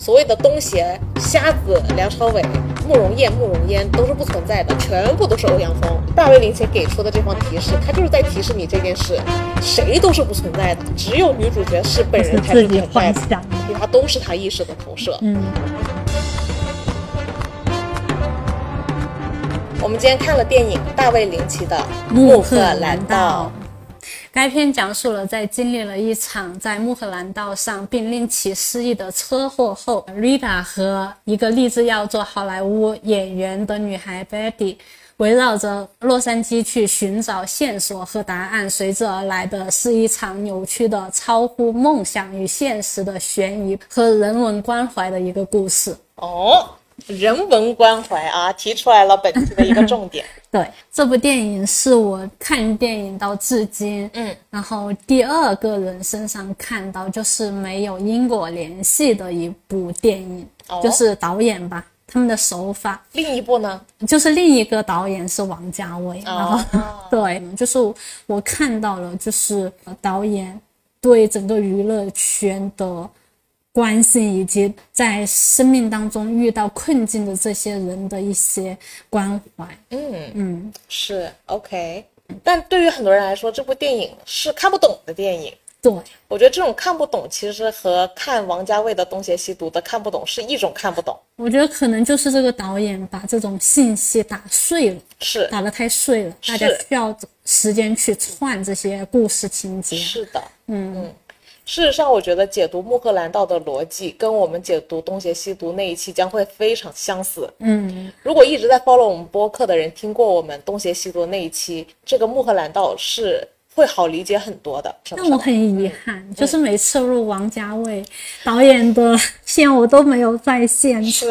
所谓的东邪、瞎子、梁朝伟、慕容燕、慕容嫣都是不存在的，全部都是欧阳锋。大卫林奇给出的这方提示，他就是在提示你这件事，谁都是不存在的，只有女主角是本人才是存在的，其他都是他意识的投射。嗯，我们今天看了电影大卫林奇的《穆赫赫兰道》。该片讲述了在经历了一场在穆赫兰道上并令其失忆的车祸后，Rita 和一个立志要做好莱坞演员的女孩 Betty，围绕着洛杉矶去寻找线索和答案，随之而来的是一场扭曲的、超乎梦想与现实的悬疑和人文关怀的一个故事。哦，人文关怀啊，提出来了本期的一个重点。对，这部电影是我看电影到至今，嗯，然后第二个人身上看到就是没有因果联系的一部电影，哦就是导演吧，他们的手法，另一部呢？就是另一个导演是王家卫，然后哦 对，就是我看到了，就是导演对整个娱乐圈的关心，以及在生命当中遇到困境的这些人的一些关怀，嗯，嗯。是 OK。但对于很多人来说，这部电影是看不懂的电影。对，我觉得这种看不懂，其实和看王家卫的《东邪西毒》的看不懂是一种看不懂。我觉得可能就是这个导演把这种信息打碎了，是打得太碎了，大家需要时间去串这些故事情节。是的，嗯嗯。事实上，我觉得解读穆赫兰道的逻辑跟我们解读《东邪西毒》那一期将会非常相似。嗯，如果一直在 follow 我们播客的人听过我们《东邪西毒》那一期，这个穆赫兰道是会好理解很多的。是不是但我很遗憾，就是每次录王家卫导演的 片，我都没有在现场，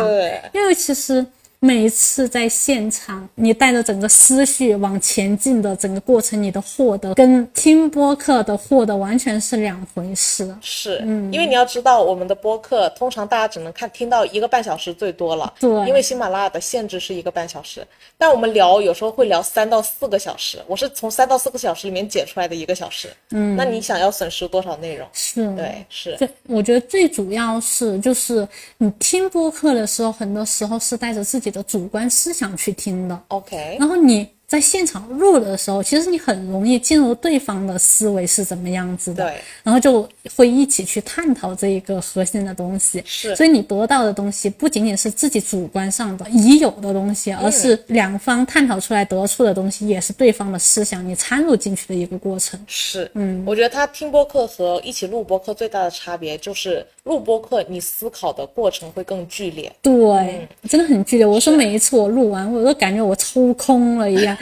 因为其实。每一次在现场，你带着整个思绪往前进的整个过程，你的获得跟听播客的获得完全是两回事。是，因为你要知道，我们的播客通常大家只能看听到一个半小时最多了，对。因为喜马拉雅的限制是一个半小时，但我们聊有时候会聊三到四个小时，我是从三到四个小时里面剪出来的一个小时，嗯，那你想要损失多少内容？是，对，是，对，我觉得最主要是就是你听播客的时候，很多时候是带着自己的主观思想去听的，OK，然后你在现场录的时候，其实你很容易进入对方的思维是怎么样子的，对，然后就会一起去探讨这一个核心的东西。是。所以你得到的东西不仅仅是自己主观上的已有的东西，而是两方探讨出来得出的东西，也是对方的思想你掺入进去的一个过程。是，嗯，我觉得他听播客和一起录播客最大的差别就是录播课你思考的过程会更剧烈，对，真的很剧烈。我说每一次我录完，我都感觉我抽空了一样。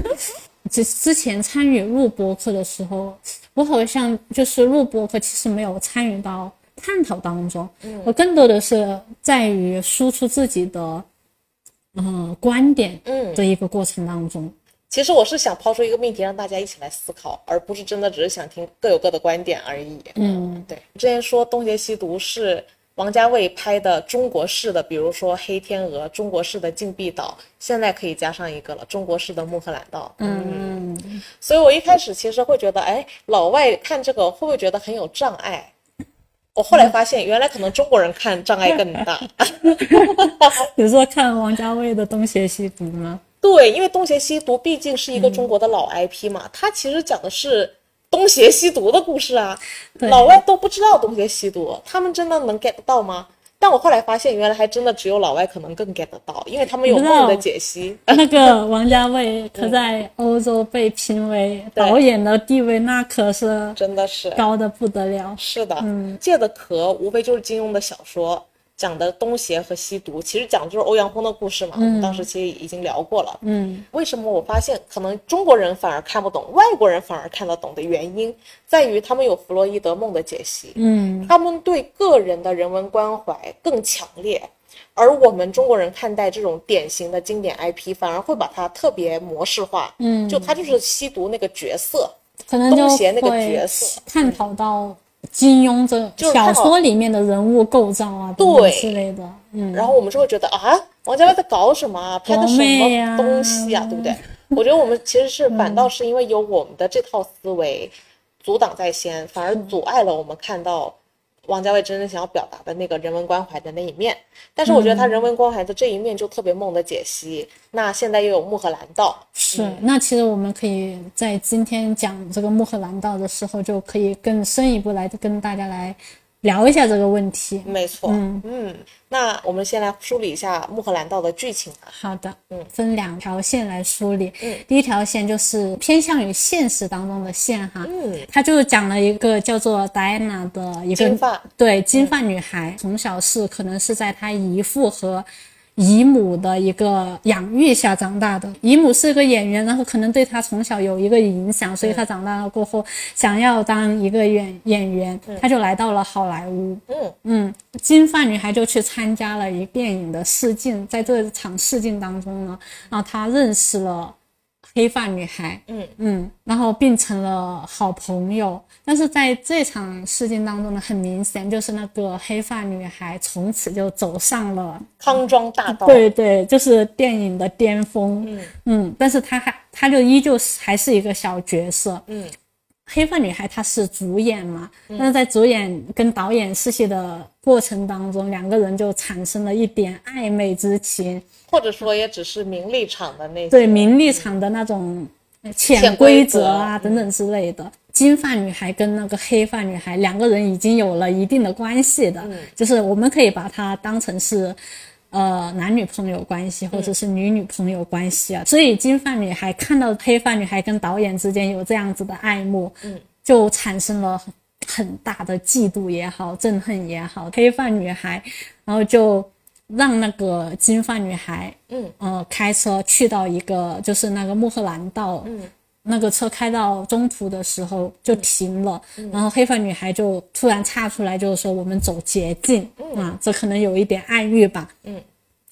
之之前参与录播课的时候，我好像就是录播课，其实没有参与到探讨当中。我更多的是在于输出自己的嗯、呃观点嗯的一个过程当中。其实我是想抛出一个命题，让大家一起来思考，而不是真的只是想听各有各的观点而已。嗯，对，之前说《东邪西毒》是王家卫拍的中国式的，比如说《黑天鹅》，中国式的《禁闭岛》，现在可以加上一个了，中国式的《穆赫兰道》。嗯，所以我一开始其实会觉得，哎，老外看这个会不会觉得很有障碍？我后来发现，原来可能中国人看障碍更大。有时候看王家卫的《东邪西毒》吗？对，因为《东邪西毒》毕竟是一个中国的老 IP 嘛，它其实讲的是东邪西毒的故事啊。对老外都不知道东邪西毒，他们真的能 get 到吗？但我后来发现，原来还真的只有老外可能更 get 得到，因为他们有不知道梦的解析。那个王家卫可在欧洲被评为导演的地位，那可是真的是高的不得了。是的，嗯借的壳无非就是金庸的小说讲的东邪和西毒，其实讲的就是欧阳锋的故事嘛。我们当时其实已经聊过了。嗯，为什么我发现可能中国人反而看不懂，外国人反而看得懂的原因，在于他们有弗洛伊德梦的解析。嗯，他们对个人的人文关怀更强烈，而我们中国人看待这种典型的经典 IP，反而会把它特别模式化。嗯，就他就是吸毒那个角色，可能东邪那个角色探讨到金庸这小说里面的人物构造啊，对之类的。嗯，然后我们就会觉得啊，王家卫在搞什么啊？拍的什么东西啊，对不对？我觉得我们其实是反倒是因为有我们的这套思维阻挡在先，反而阻碍了我们看到王家卫真正想要表达的那个人文关怀的那一面。但是我觉得他人文关怀的这一面就特别梦的解析。那现在又有穆赫兰道，是。那其实我们可以在今天讲这个穆赫兰道的时候，就可以更深一步来跟大家来。聊一下这个问题，没错，嗯。嗯，那我们先来梳理一下《穆赫兰道》的剧情吧。好的，嗯，分两条线来梳理。嗯，第一条线就是偏向于现实当中的线哈，嗯，他就讲了一个叫做戴安娜的一个金发，对金发女孩，从小是可能是在她姨父和。姨母的一个养育下长大的，姨母是一个演员，然后可能对他从小有一个影响，所以他长大了过后想要当一个演演员，他就来到了好莱坞。嗯嗯，金发女孩就去参加了一电影的试镜，在这场试镜当中呢，然后他认识了。黑发女孩，嗯嗯，然后变成了好朋友。但是在这场事件当中呢，很明显就是那个黑发女孩从此就走上了康庄大道。对对，就是电影的巅峰。嗯嗯，但是她还，她就依旧还是一个小角色。嗯，黑发女孩她是主演嘛，但是在主演跟导演试戏的过程当中，两个人就产生了一点暧昧之情。或者说也只是名利场的那对名利场的那种潜规则啊等等之类的。金发女孩跟那个黑发女孩两个人已经有了一定的关系的，就是我们可以把它当成是呃男女朋友关系或者是女女朋友关系啊。所以金发女孩看到黑发女孩跟导演之间有这样子的爱慕，嗯，就产生了很大的嫉妒也好，憎恨也好。黑发女孩，然后就。让那个金发女孩，嗯，呃，开车去到一个就是那个穆赫兰道，嗯，那个车开到中途的时候就停了，然后黑发女孩就突然岔出来，就是说我们走捷径，啊，这可能有一点暗喻吧，嗯，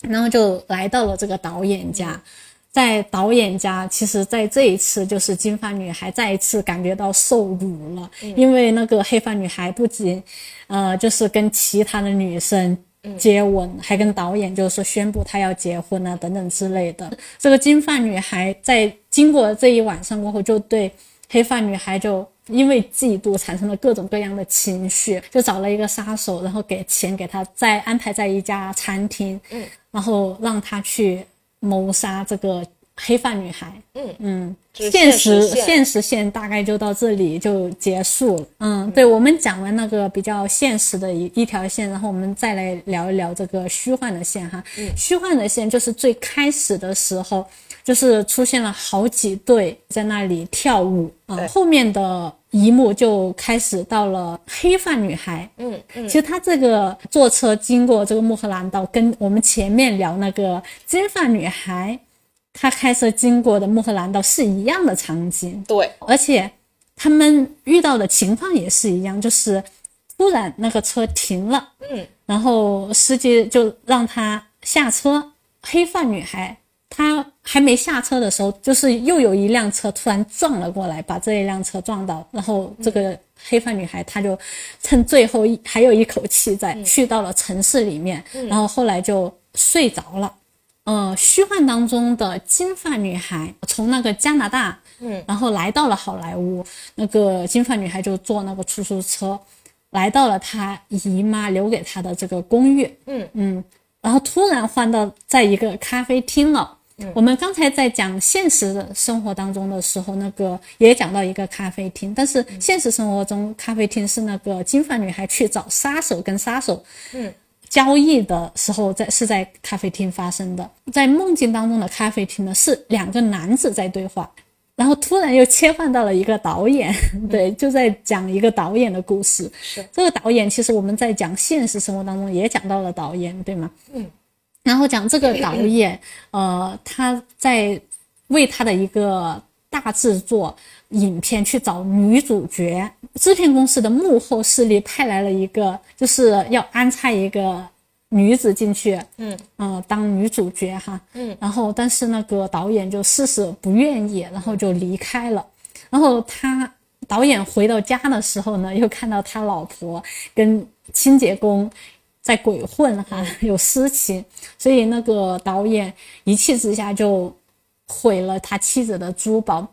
然后就来到了这个导演家，在导演家，其实在这一次就是金发女孩再一次感觉到受辱了，因为那个黑发女孩不仅，呃，就是跟其他的女生。接吻，还跟导演就是说宣布他要结婚啊，等等之类的。这个金发女孩在经过这一晚上过后，就对黑发女孩就因为嫉妒产生了各种各样的情绪，就找了一个杀手，然后给钱给他，再安排在一家餐厅，嗯，然后让他去谋杀这个。黑发女孩，嗯嗯，现实现实线大概就到这里就结束了。嗯，对，我们讲完那个比较现实的一一条线，然后我们再来聊一聊这个虚幻的线哈。嗯，虚幻的线就是最开始的时候，就是出现了好几对在那里跳舞啊。后面的一幕就开始到了黑发女孩。嗯嗯，其实他这个坐车经过这个穆赫兰道，跟我们前面聊那个金发女孩。他开车经过的穆赫兰道是一样的场景，对，而且他们遇到的情况也是一样，就是突然那个车停了，嗯，然后司机就让他下车。黑发女孩她还没下车的时候，就是又有一辆车突然撞了过来，把这一辆车撞倒，然后这个黑发女孩她就趁最后一还有一口气在，去到了城市里面，然后后来就睡着了。呃，虚幻当中的金发女孩从那个加拿大，嗯，然后来到了好莱坞。那个金发女孩就坐那个出租车，来到了她姨妈留给她的这个公寓，嗯嗯，然后突然换到在一个咖啡厅了。我们刚才在讲现实的生活当中的时候，那个也讲到一个咖啡厅，但是现实生活中咖啡厅是那个金发女孩去找杀手跟杀手，嗯。交易的时候，在是在咖啡厅发生的。在梦境当中的咖啡厅呢，是两个男子在对话，然后突然又切换到了一个导演，对，就在讲一个导演的故事。是这个导演，其实我们在讲现实生活当中也讲到了导演，对吗？嗯。然后讲这个导演，呃，他在为他的一个大制作。影片去找女主角，制片公司的幕后势力派来了一个，就是要安插一个女子进去，嗯嗯，当女主角哈，嗯，然后但是那个导演就事事不愿意，然后就离开了。然后他导演回到家的时候呢，又看到他老婆跟清洁工在鬼混哈，有私情，所以那个导演一气之下就毁了他妻子的珠宝。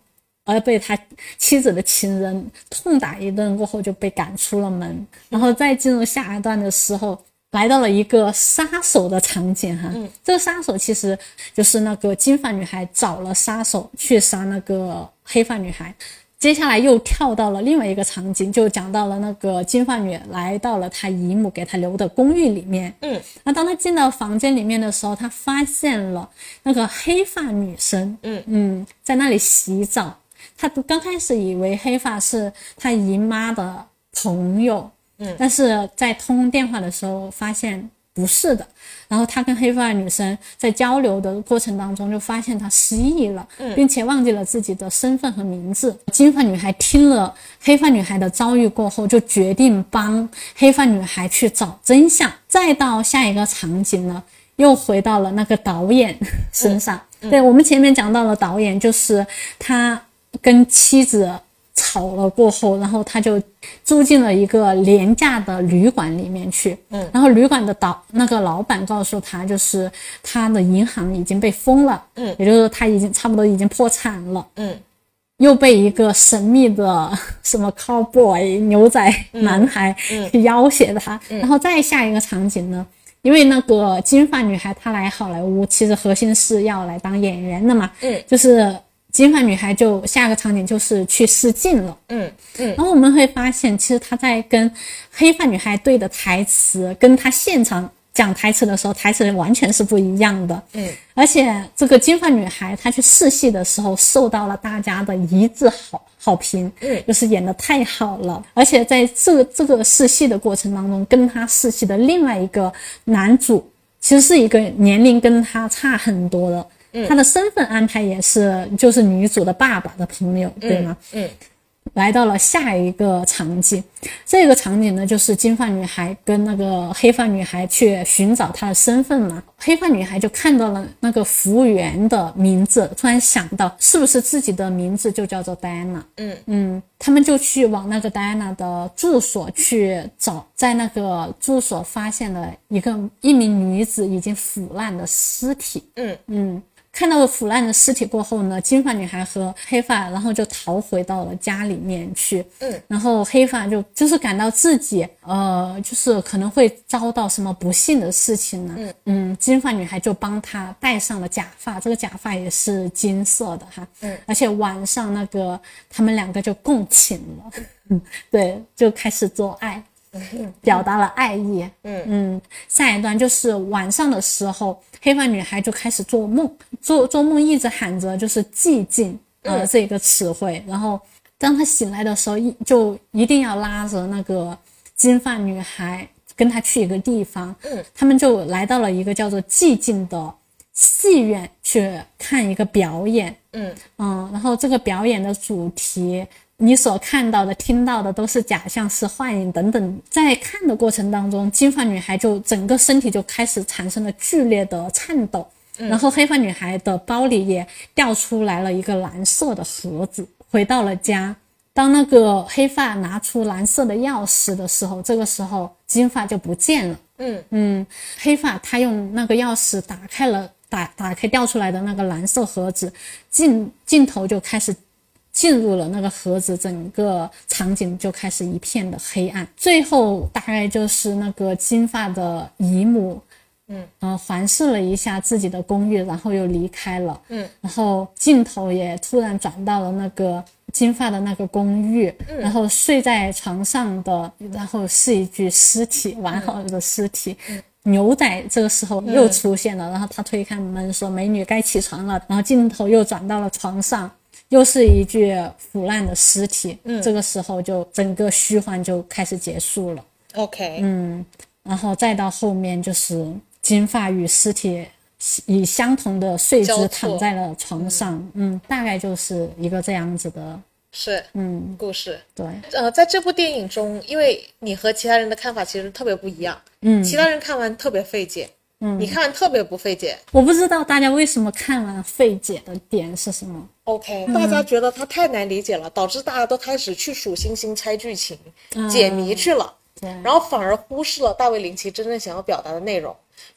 而被他妻子的情人痛打一顿过后就被赶出了门。然后再进入下一段的时候，来到了一个杀手的场景哈。这个杀手其实就是那个金发女孩找了杀手去杀那个黑发女孩。接下来又跳到了另外一个场景，就讲到了那个金发女来到了她姨母给她留的公寓里面。嗯，那当她进到房间里面的时候，她发现了那个黑发女生，嗯嗯，在那里洗澡。她刚开始以为黑发是她姨妈的朋友，嗯，但是在通电话的时候发现不是的。然后他跟黑发女生在交流的过程当中，就发现她失忆了，并且忘记了自己的身份和名字。金发女孩听了黑发女孩的遭遇过后，就决定帮黑发女孩去找真相。再到下一个场景呢，又回到了那个导演身上。对我们前面讲到了导演，就是他跟妻子。吵了过后，然后他就住进了一个廉价的旅馆里面去。嗯，然后旅馆的导那个老板告诉他，就是他的银行已经被封了。嗯，也就是他已经差不多已经破产了。嗯，又被一个神秘的什么 cowboy 牛仔男孩去要挟他。然后再下一个场景呢，因为那个金发女孩她来好莱坞，其实核心是要来当演员的嘛。嗯，就是。金发女孩就下个场景就是去试镜了，嗯嗯，然后我们会发现，其实她在跟黑发女孩对的台词，跟她现场讲台词的时候，台词完全是不一样的，嗯，而且这个金发女孩她去试戏的时候，受到了大家的一致好好评，嗯，就是演的太好了，而且在这个这个试戏的过程当中，跟她试戏的另外一个男主，其实是一个年龄跟她差很多的。他的身份安排也是，就是女主的爸爸的朋友，对吗？嗯，来到了下一个场景，这个场景呢，就是金发女孩跟那个黑发女孩去寻找她的身份嘛。黑发女孩就看到了那个服务员的名字，突然想到是不是自己的名字就叫做戴安娜？嗯嗯，他们就去往那个戴安娜的住所去找，在那个住所发现了一个一名女子已经腐烂的尸体。嗯嗯。看到了腐烂的尸体过后呢，金发女孩和黑发，然后就逃回到了家里面去。嗯，然后黑发就就是感到自己呃，就是可能会遭到什么不幸的事情呢。嗯嗯，金发女孩就帮他戴上了假发，这个假发也是金色的哈。嗯，而且晚上那个他们两个就共寝了。嗯，对，就开始做爱。表达了爱意。嗯嗯，下一段就是晚上的时候，黑发女孩就开始做梦，做做梦一直喊着就是寂静呃这个词汇，然后当她醒来的时候，一就一定要拉着那个金发女孩跟她去一个地方。嗯，他们就来到了一个叫做寂静的戏院去看一个表演。嗯嗯，然后这个表演的主题。你所看到的、听到的都是假象，是幻影等等。在看的过程当中，金发女孩就整个身体就开始产生了剧烈的颤抖，然后黑发女孩的包里也掉出来了一个蓝色的盒子。回到了家，当那个黑发拿出蓝色的钥匙的时候，这个时候金发就不见了。嗯嗯，黑发他用那个钥匙打开了打打开掉出来的那个蓝色盒子，镜镜头就开始。进入了那个盒子，整个场景就开始一片的黑暗。最后大概就是那个金发的姨母，嗯呃，环视了一下自己的公寓，然后又离开了。嗯，然后镜头也突然转到了那个金发的那个公寓，然后睡在床上的，然后是一具尸体，完好的尸体。牛仔这个时候又出现了，然后他推开门说：“美女，该起床了。”然后镜头又转到了床上。又是一具腐烂的尸体，嗯，这个时候就整个虚幻就开始结束了。OK，嗯，然后再到后面就是金发与尸体以相同的睡姿躺在了床上，嗯，大概就是一个这样子的，是嗯，故事。对，呃，在这部电影中，因为你和其他人的看法其实特别不一样，嗯，其他人看完特别费解，嗯，你看特别不费解。我不知道大家为什么看完费解的点是什么。OK，大家觉得它太难理解了，导致大家都开始去数星星、猜剧情、解谜去了，对，然后反而忽视了大卫林奇真正想要表达的内容。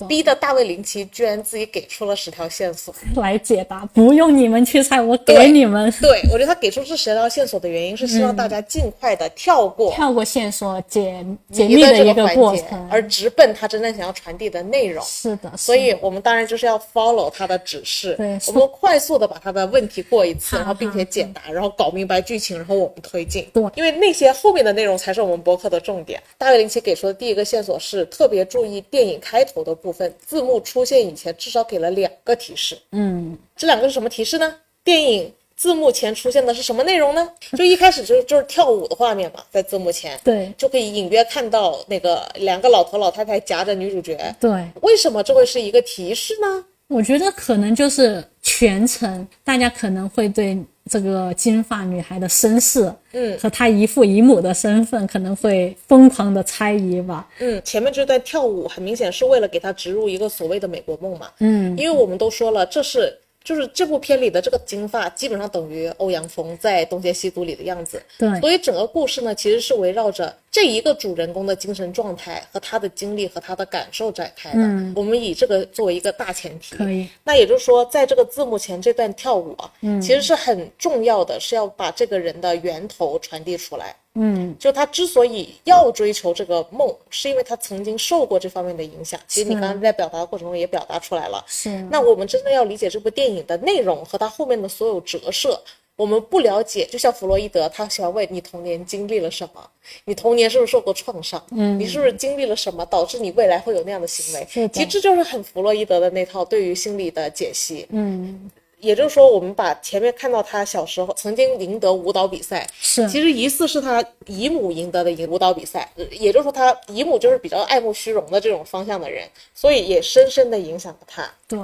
逼得大卫林奇居然自己给出了十条线索。来解答，不用你们去猜，我给你们。对我觉得他给出这十条线索的原因是希望大家尽快的跳过跳过线索解解谜密的一个这个环节过程，，而直奔他真正想要传递的内容。是的，所以我们当然就是要 follow 他的指示，对我们快速的把他的问题过一次，然后并且解答，然后搞明白剧情，然后我们推进。对因为那些后面的内容才是我们博客的重点。大卫林奇给出的第一个线索是特别注意电影开头的部分，字幕出现以前至少给了两个提示。嗯，这两个是什么提示呢？电影字幕前出现的是什么内容呢？就一开始就就是跳舞的画面嘛，在字幕前，对就可以隐约看到那个两个老头老太太夹着女主角。对，为什么这会是一个提示呢？我觉得可能就是全程大家可能会对这个金发女孩的身世，嗯和她姨父姨母的身份可能会疯狂的猜疑吧。嗯，前面这段跳舞很明显是为了给她植入一个所谓的美国梦嘛。嗯，因为我们都说了，这是就是这部片里的这个金发，基本上等于欧阳锋在《东邪西毒》里的样子。对所以整个故事呢，其实是围绕着这一个主人公的精神状态和他的经历和他的感受展开的。嗯我们以这个作为一个大前提。可以。那也就是说，在这个字幕前这段跳舞啊，嗯，其实是很重要的，是要把这个人的源头传递出来。嗯，就他之所以要追求这个梦，是因为他曾经受过这方面的影响。其实你刚刚在表达的过程中也表达出来了。是。那我们真的要理解这部电影的内容和它后面的所有折射。我们不了解，就像弗洛伊德，他喜欢问你童年经历了什么，你童年是不是受过创伤？嗯，你是不是经历了什么导致你未来会有那样的行为？是其实这就是很弗洛伊德的那套对于心理的解析。嗯，也就是说，我们把前面看到他小时候曾经赢得舞蹈比赛，是其实疑似是他姨母赢得的一个舞蹈比赛，呃也就是说他姨母就是比较爱慕虚荣的这种方向的人，所以也深深的影响了他。对，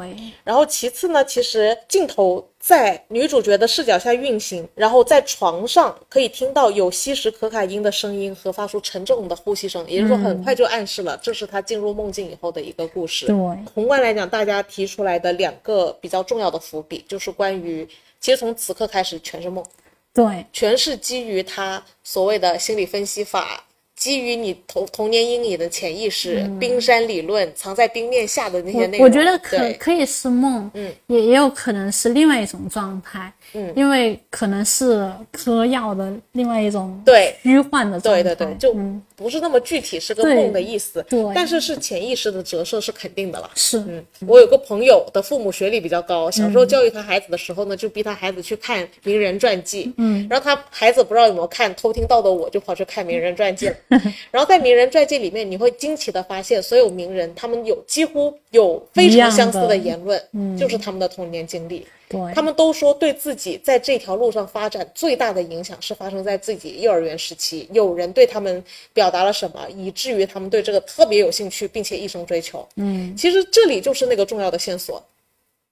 然后其次呢，其实镜头在女主角的视角下运行，然后在床上可以听到有吸食可卡因的声音和发出沉重的呼吸声，也就是说很快就暗示了这是她进入梦境以后的一个故事。对宏观来讲，大家提出来的两个比较重要的伏笔，就是关于其实从此刻开始全是梦，对，全是基于他所谓的心理分析法。基于你童童年阴影的潜意识、冰山理论、藏在冰面下的那些内容，我我觉得可可以是梦，嗯，也也有可能是另外一种状态，嗯，因为可能是嗑药的另外一种对。虚幻的状态，对对对，就嗯。不是那么具体，是个梦的意思。对。但是是潜意识的折射是肯定的了。是，嗯，我有个朋友的父母学历比较高，小时候教育他孩子的时候呢，就逼他孩子去看名人传记。嗯，然后他孩子不知道有没有看，偷听到的我就跑去看名人传记了。然后在名人传记里面，你会惊奇的发现，所有名人他们有几乎有非常相似的言论，嗯，就是他们的童年经历。对，他们都说对自己在这条路上发展最大的影响是发生在自己幼儿园时期，有人对他们表达了什么，以至于他们对这个特别有兴趣，并且一生追求。嗯，其实这里就是那个重要的线索，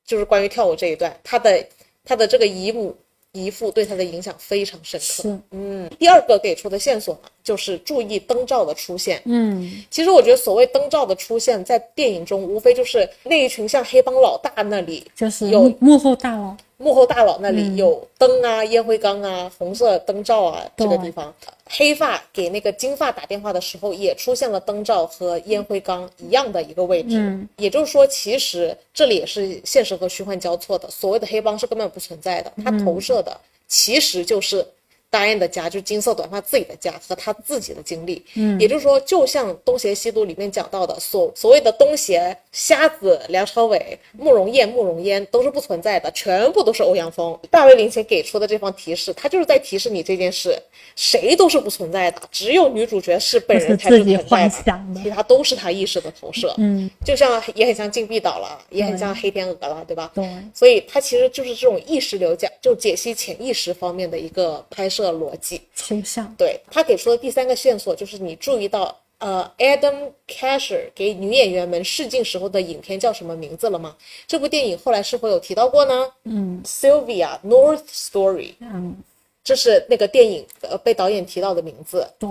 就是关于跳舞这一段，他的他的这个姨母姨父对他的影响非常深刻。嗯，第二个给出的线索呢，就是注意灯罩的出现。嗯，其实我觉得所谓灯罩的出现，在电影中无非就是那一群像黑帮老大那里就是有幕幕后大佬，幕后大佬那嗯。里有灯啊、烟灰缸啊、红色灯罩啊，这个地方，黑发给那个金发打电话的时候，也出现了灯罩和烟灰缸一样的一个位置。嗯也就是说，其实这里也是现实和虚幻交错的。所谓的黑帮是根本不存在的，它投射的其实就是。达恩的家，就是金色短发自己的家和他自己的经历，嗯，也就是说，就像《东邪西毒》里面讲到的，所所谓的东邪、瞎子、梁朝伟、慕容燕、慕容嫣都是不存在的，全部都是欧阳锋。大卫林奇给出的这方提示，他就是在提示你这件事，谁都是不存在的，只有女主角是本人才是存在 幻想的其他都是他意识的投射。嗯，就像也很像禁闭岛了，也很像黑天鹅了，对吧？对，所以它其实就是这种意识流讲，就解析潜意识方面的一个拍摄逻辑。倾向，对他给出的第三个线索就是你注意到，呃，Adam Casher 给女演员们试镜时候的影片叫什么名字了吗？这部电影后来是否有提到过呢？嗯，Sylvia North Story，嗯，这是那个电影呃被导演提到的名字。对，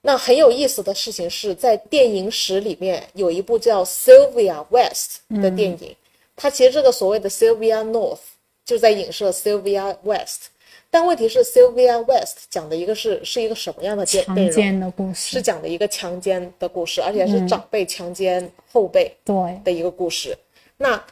那很有意思的事情是在电影史里面有一部叫 Sylvia West 的电影，它其实这个所谓的 Sylvia North 就在影射 Sylvia West。但问题是，Sylvia West 讲的一个是是一个什么样的内强内容？奸的故事。是，讲的一个强奸的故事，而且是长辈强奸后辈对，的一个故事。那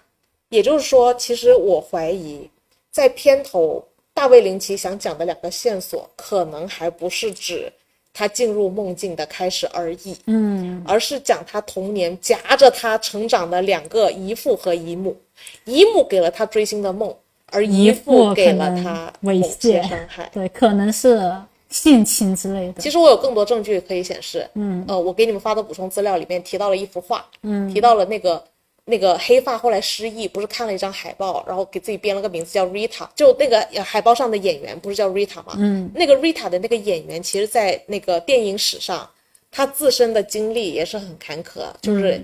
也就是说，其实我怀疑，在片头大卫林奇想讲的两个线索，可能还不是指他进入梦境的开始而已，嗯，而是讲他童年夹着他成长的两个姨父和姨母，姨母给了他追星的梦，而姨姨父父给了他猥某些亵伤害。对，可能是性侵之类的，其实我有更多证据可以显示，嗯，呃，我给你们发的补充资料里面提到了一幅画，嗯，提到了那个那个黑发后来失忆，不是看了一张海报，然后给自己编了个名字叫 Rita，就那个呃海报上的演员不是叫 Rita 吗？嗯，那个 Rita 的那个演员，其实在那个电影史上，他自身的经历也是很坎坷，就是、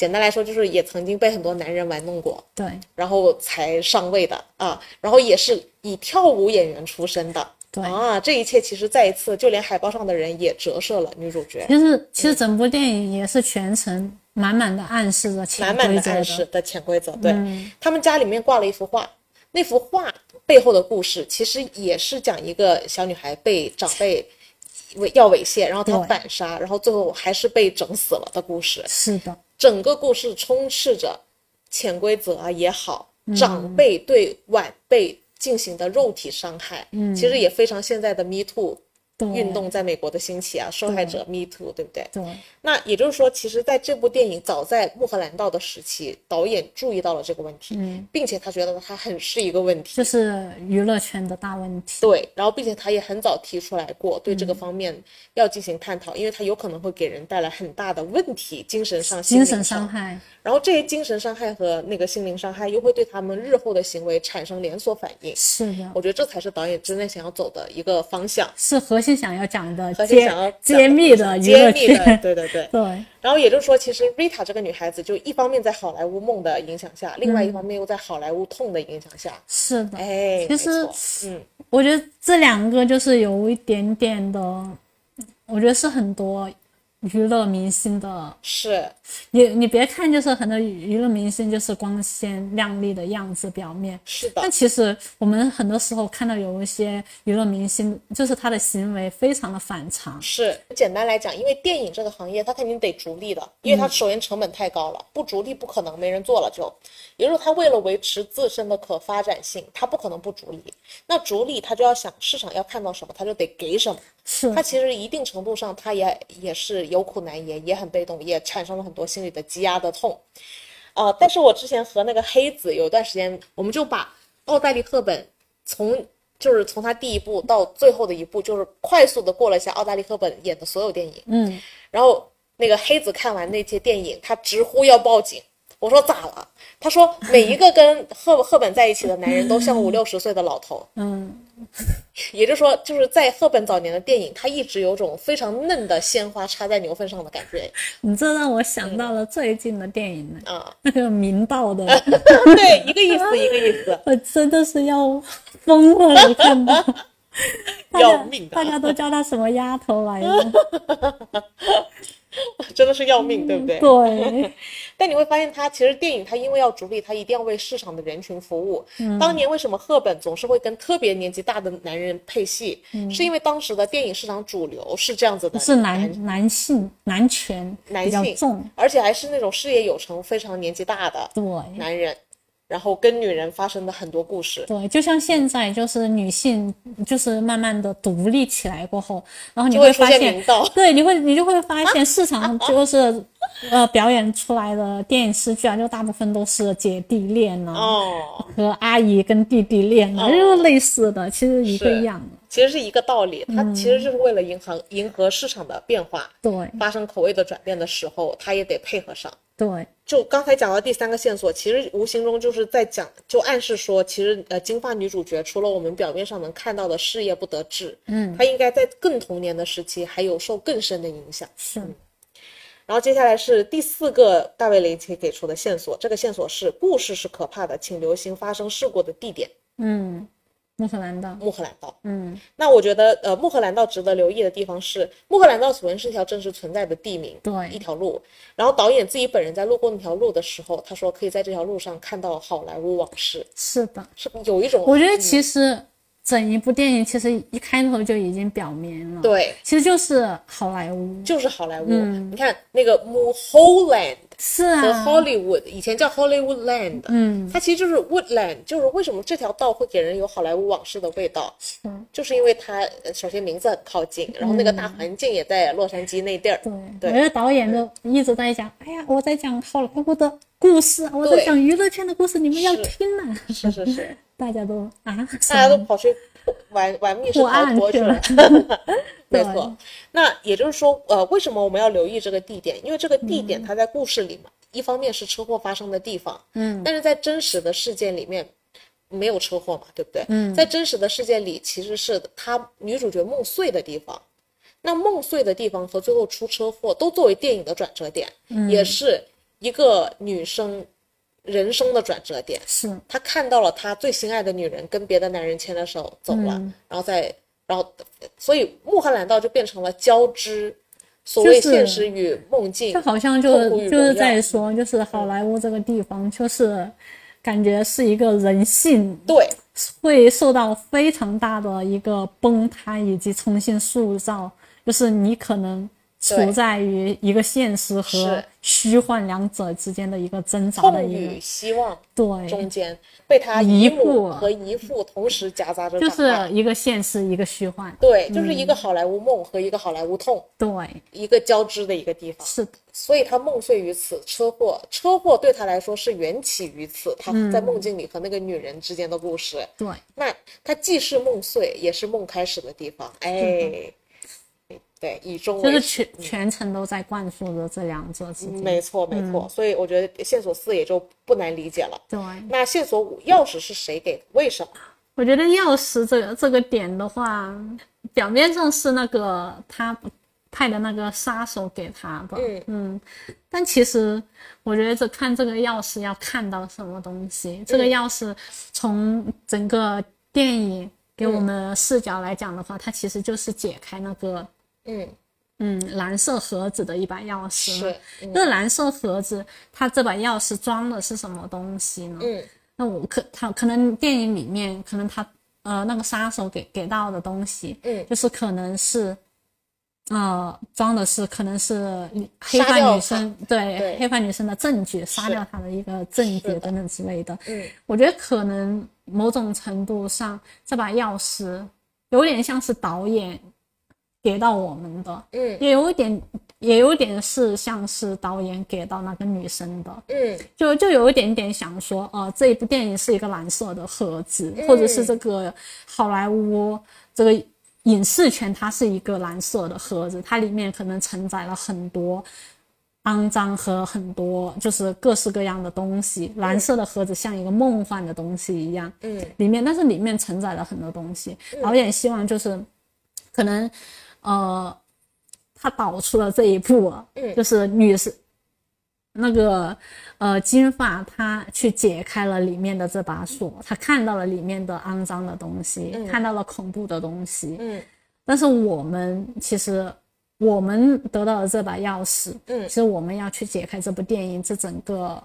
简单来说，就是也曾经被很多男人玩弄过，对，然后才上位的啊，然后也是以跳舞演员出身的。对啊，这一切其实再一次，就连海报上的人也折射了女主角，其实其实整部电影也是全程满满的暗示着潜满满规则的暗示的，潜规则。对、他们家里面挂了一幅画，那幅画背后的故事其实也是讲一个小女孩被长辈猥要猥亵，然后她反杀，然后最后还是被整死了的故事。是的，整个故事充斥着潜规则啊也好，嗯。长辈对晚辈进行的肉体伤害，嗯，其实也非常现在的 Me Too 对运动在美国的兴起啊，受害者 Me Too，对不对？对，那也就是说，其实在这部电影早在穆赫兰道的时期，导演注意到了这个问题，嗯，并且他觉得它很是一个问题，就是娱乐圈的大问题。对，然后并且他也很早提出来过对嗯这个方面要进行探讨，因为它有可能会给人带来很大的问题，精神上、心精神伤害，然后这些精神伤害和那个心灵伤害又会对他们日后的行为产生连锁反应。是的，我觉得这才是导演真正想要走的一个方向，是核心想要讲的核心揭想要揭秘的娱乐揭秘的，圈。对对对。对，然后也就是说，其实 Rita 这个女孩子，就一方面在好莱坞梦的影响下，另外一方面又在好莱坞痛的影响下，是的。哎，其实嗯，我觉得这两个就是有一点点的，我觉得是很多娱乐明星的。是你你别看就是很多娱乐明星就是光鲜亮丽的样子表面，是的但，其实我们很多时候看到有一些娱乐明星，就是他的行为非常的反常。是。简单来讲，因为电影这个行业，它肯定得逐利的，因为它首先成本太高了，不逐利不可能没人做了就。也就是说，它为了维持自身的可发展性，他不可能不逐利。那逐利，他就要想市场要看到什么，他就得给什么。是他其实一定程度上，他也也是有苦难言，也很被动，也产生了很多心理的积压的痛。呃，但是我之前和那个黑子有一段时间，我们就把奥黛丽·赫本从就是从她第一部到最后的一部，就是快速的过了一下奥黛丽·赫本演的所有电影。嗯，然后那个黑子看完那些电影，他直呼要报警。我说咋了？他说每一个跟赫赫本在一起的男人都像五六十岁的老头。嗯，也就是说，就是在赫本早年的电影，他一直有种非常嫩的鲜花插在牛粪上的感觉 你这让我想到了最近的电影呢，啊。那个明道的，对，一个意思，一个意思。我真的是要疯了！你看吧，要命的大家都叫他什么丫头来着？真的是要命，对不对？对，但你会发现，他其实电影，他因为要逐利，他一定要为市场的人群服务。嗯当年为什么赫本总是会跟特别年纪大的男人配戏？嗯是因为当时的电影市场主流是这样子的，是男男性男权男性重，而且还是那种事业有成、非常年纪大的对。男人，然后跟女人发生的很多故事。对，就像现在，就是女性，就是慢慢的独立起来过后，然后你会发现现，对，你会你就会发现 市场就是，呃，表演出来的电影视剧啊，就大部分都是姐弟恋啊，哦，和阿姨跟弟弟恋就是类似的，其实一个样的。其实是一个道理，它其实就是为了迎合迎合市场的变化，对发生口味的转变的时候，它也得配合上。对，就刚才讲到第三个线索，其实无形中就是在讲，就暗示说，其实呃，金发女主角除了我们表面上能看到的事业不得志，嗯，她应该在更童年的时期还有受更深的影响。是，然后接下来是第四个大卫雷奇给出的线索，这个线索是故事是可怕的，请留心发生事故的地点。嗯，穆赫兰道，穆赫兰道。嗯，那我觉得，呃，穆赫兰道值得留意的地方是，穆赫兰道此文是一条真实存在的地名，对。一条路。然后导演自己本人在路过那条路的时候，他说可以在这条路上看到好莱坞往事，是的。是有一种我觉得其实整一部电影其实一开头就已经表明了，，对，其实就是好莱坞，就是好莱坞。你看那个 Mulholland 是和啊，Hollywood，以前叫 Hollywood Land，嗯，它其实就是 Woodland，就是为什么这条道会给人有好莱坞往事的味道，嗯就是因为它呃首先名字很靠近，然后那个大环境也在洛杉矶那地儿。对，对。我觉得导演就一直在讲，哎呀，我在讲好莱坞的故事，我在讲娱乐圈的故事，你们要是。听呐、是是是，大家都啊，大家都跑去玩 玩密室破逃脱去了了。没错，那也就是说，呃，为什么我们要留意这个地点？因为这个地点它在故事里嘛，一方面是车祸发生的地方，嗯，但是在真实的事件里面没有车祸嘛，对不对？嗯在真实的事件里，其实是她女主角梦碎的地方。那梦碎的地方和最后出车祸都作为电影的转折点，嗯也是一个女生人生的转折点。是。他看到了他最心爱的女人跟别的男人牵着手走了，嗯。然后再，然后，所以穆赫兰道就变成了交织，所谓现实与梦境，就好像就就是在说，就是好莱坞这个地方，就是感觉是一个人性对。会受到非常大的一个崩塌以及重新塑造，就是你可能处在于一个现实和虚幻两者之间的一个挣扎的痛一个与希望对，中间被他遗姨母和姨父同时夹杂着就。是一个现实一个虚幻，对，就是一个好莱坞梦和一个好莱坞痛，对，一个交织的一个地方。是的，所以他梦碎于此，车祸，车祸对他来说是缘起于此，他嗯。在梦境里和那个女人之间的故事。对，那他既是梦碎，也是梦开始的地方。哎，对，以终为就是始。全全程都在灌输着这两者之间，没错，没错。所以我觉得线索四也就不难理解了。对。那线索五，钥匙是谁给的？为什么？我觉得钥匙这个这个点的话，表面上是那个他派的那个杀手给他的，嗯但其实我觉得这看这个钥匙要看到什么东西。这个钥匙从整个电影给我们的视角来讲的话，它其实就是解开那个嗯，嗯蓝色盒子的一把钥匙。是，嗯。这个蓝色盒子，它这把钥匙装的是什么东西呢？嗯。那我可他可能电影里面可能他呃那个杀手给给到的东西，嗯。就是可能是呃装的是可能是黑发女生对对。黑发女生的证据，杀掉她的一个证据等等之类的。嗯。我觉得可能某种程度上这把钥匙有点像是导演给到我们的，嗯也有一点也有一点是像是导演给到那个女生的。嗯就就有一点点想说，呃，这一部电影是一个蓝色的盒子，或者是这个好莱坞这个影视圈它是一个蓝色的盒子，它里面可能承载了很多肮脏和很多就是各式各样的东西。蓝色的盒子像一个梦幻的东西一样，嗯里面但是里面承载了很多东西。导演希望就是可能呃，他导出了这一步，嗯。就是女士那个呃金发，她去解开了里面的这把锁，她看到了里面的肮脏的东西，看到了恐怖的东西。嗯。但是我们其实我们得到了这把钥匙，嗯。其实我们要去解开这部电影，这整个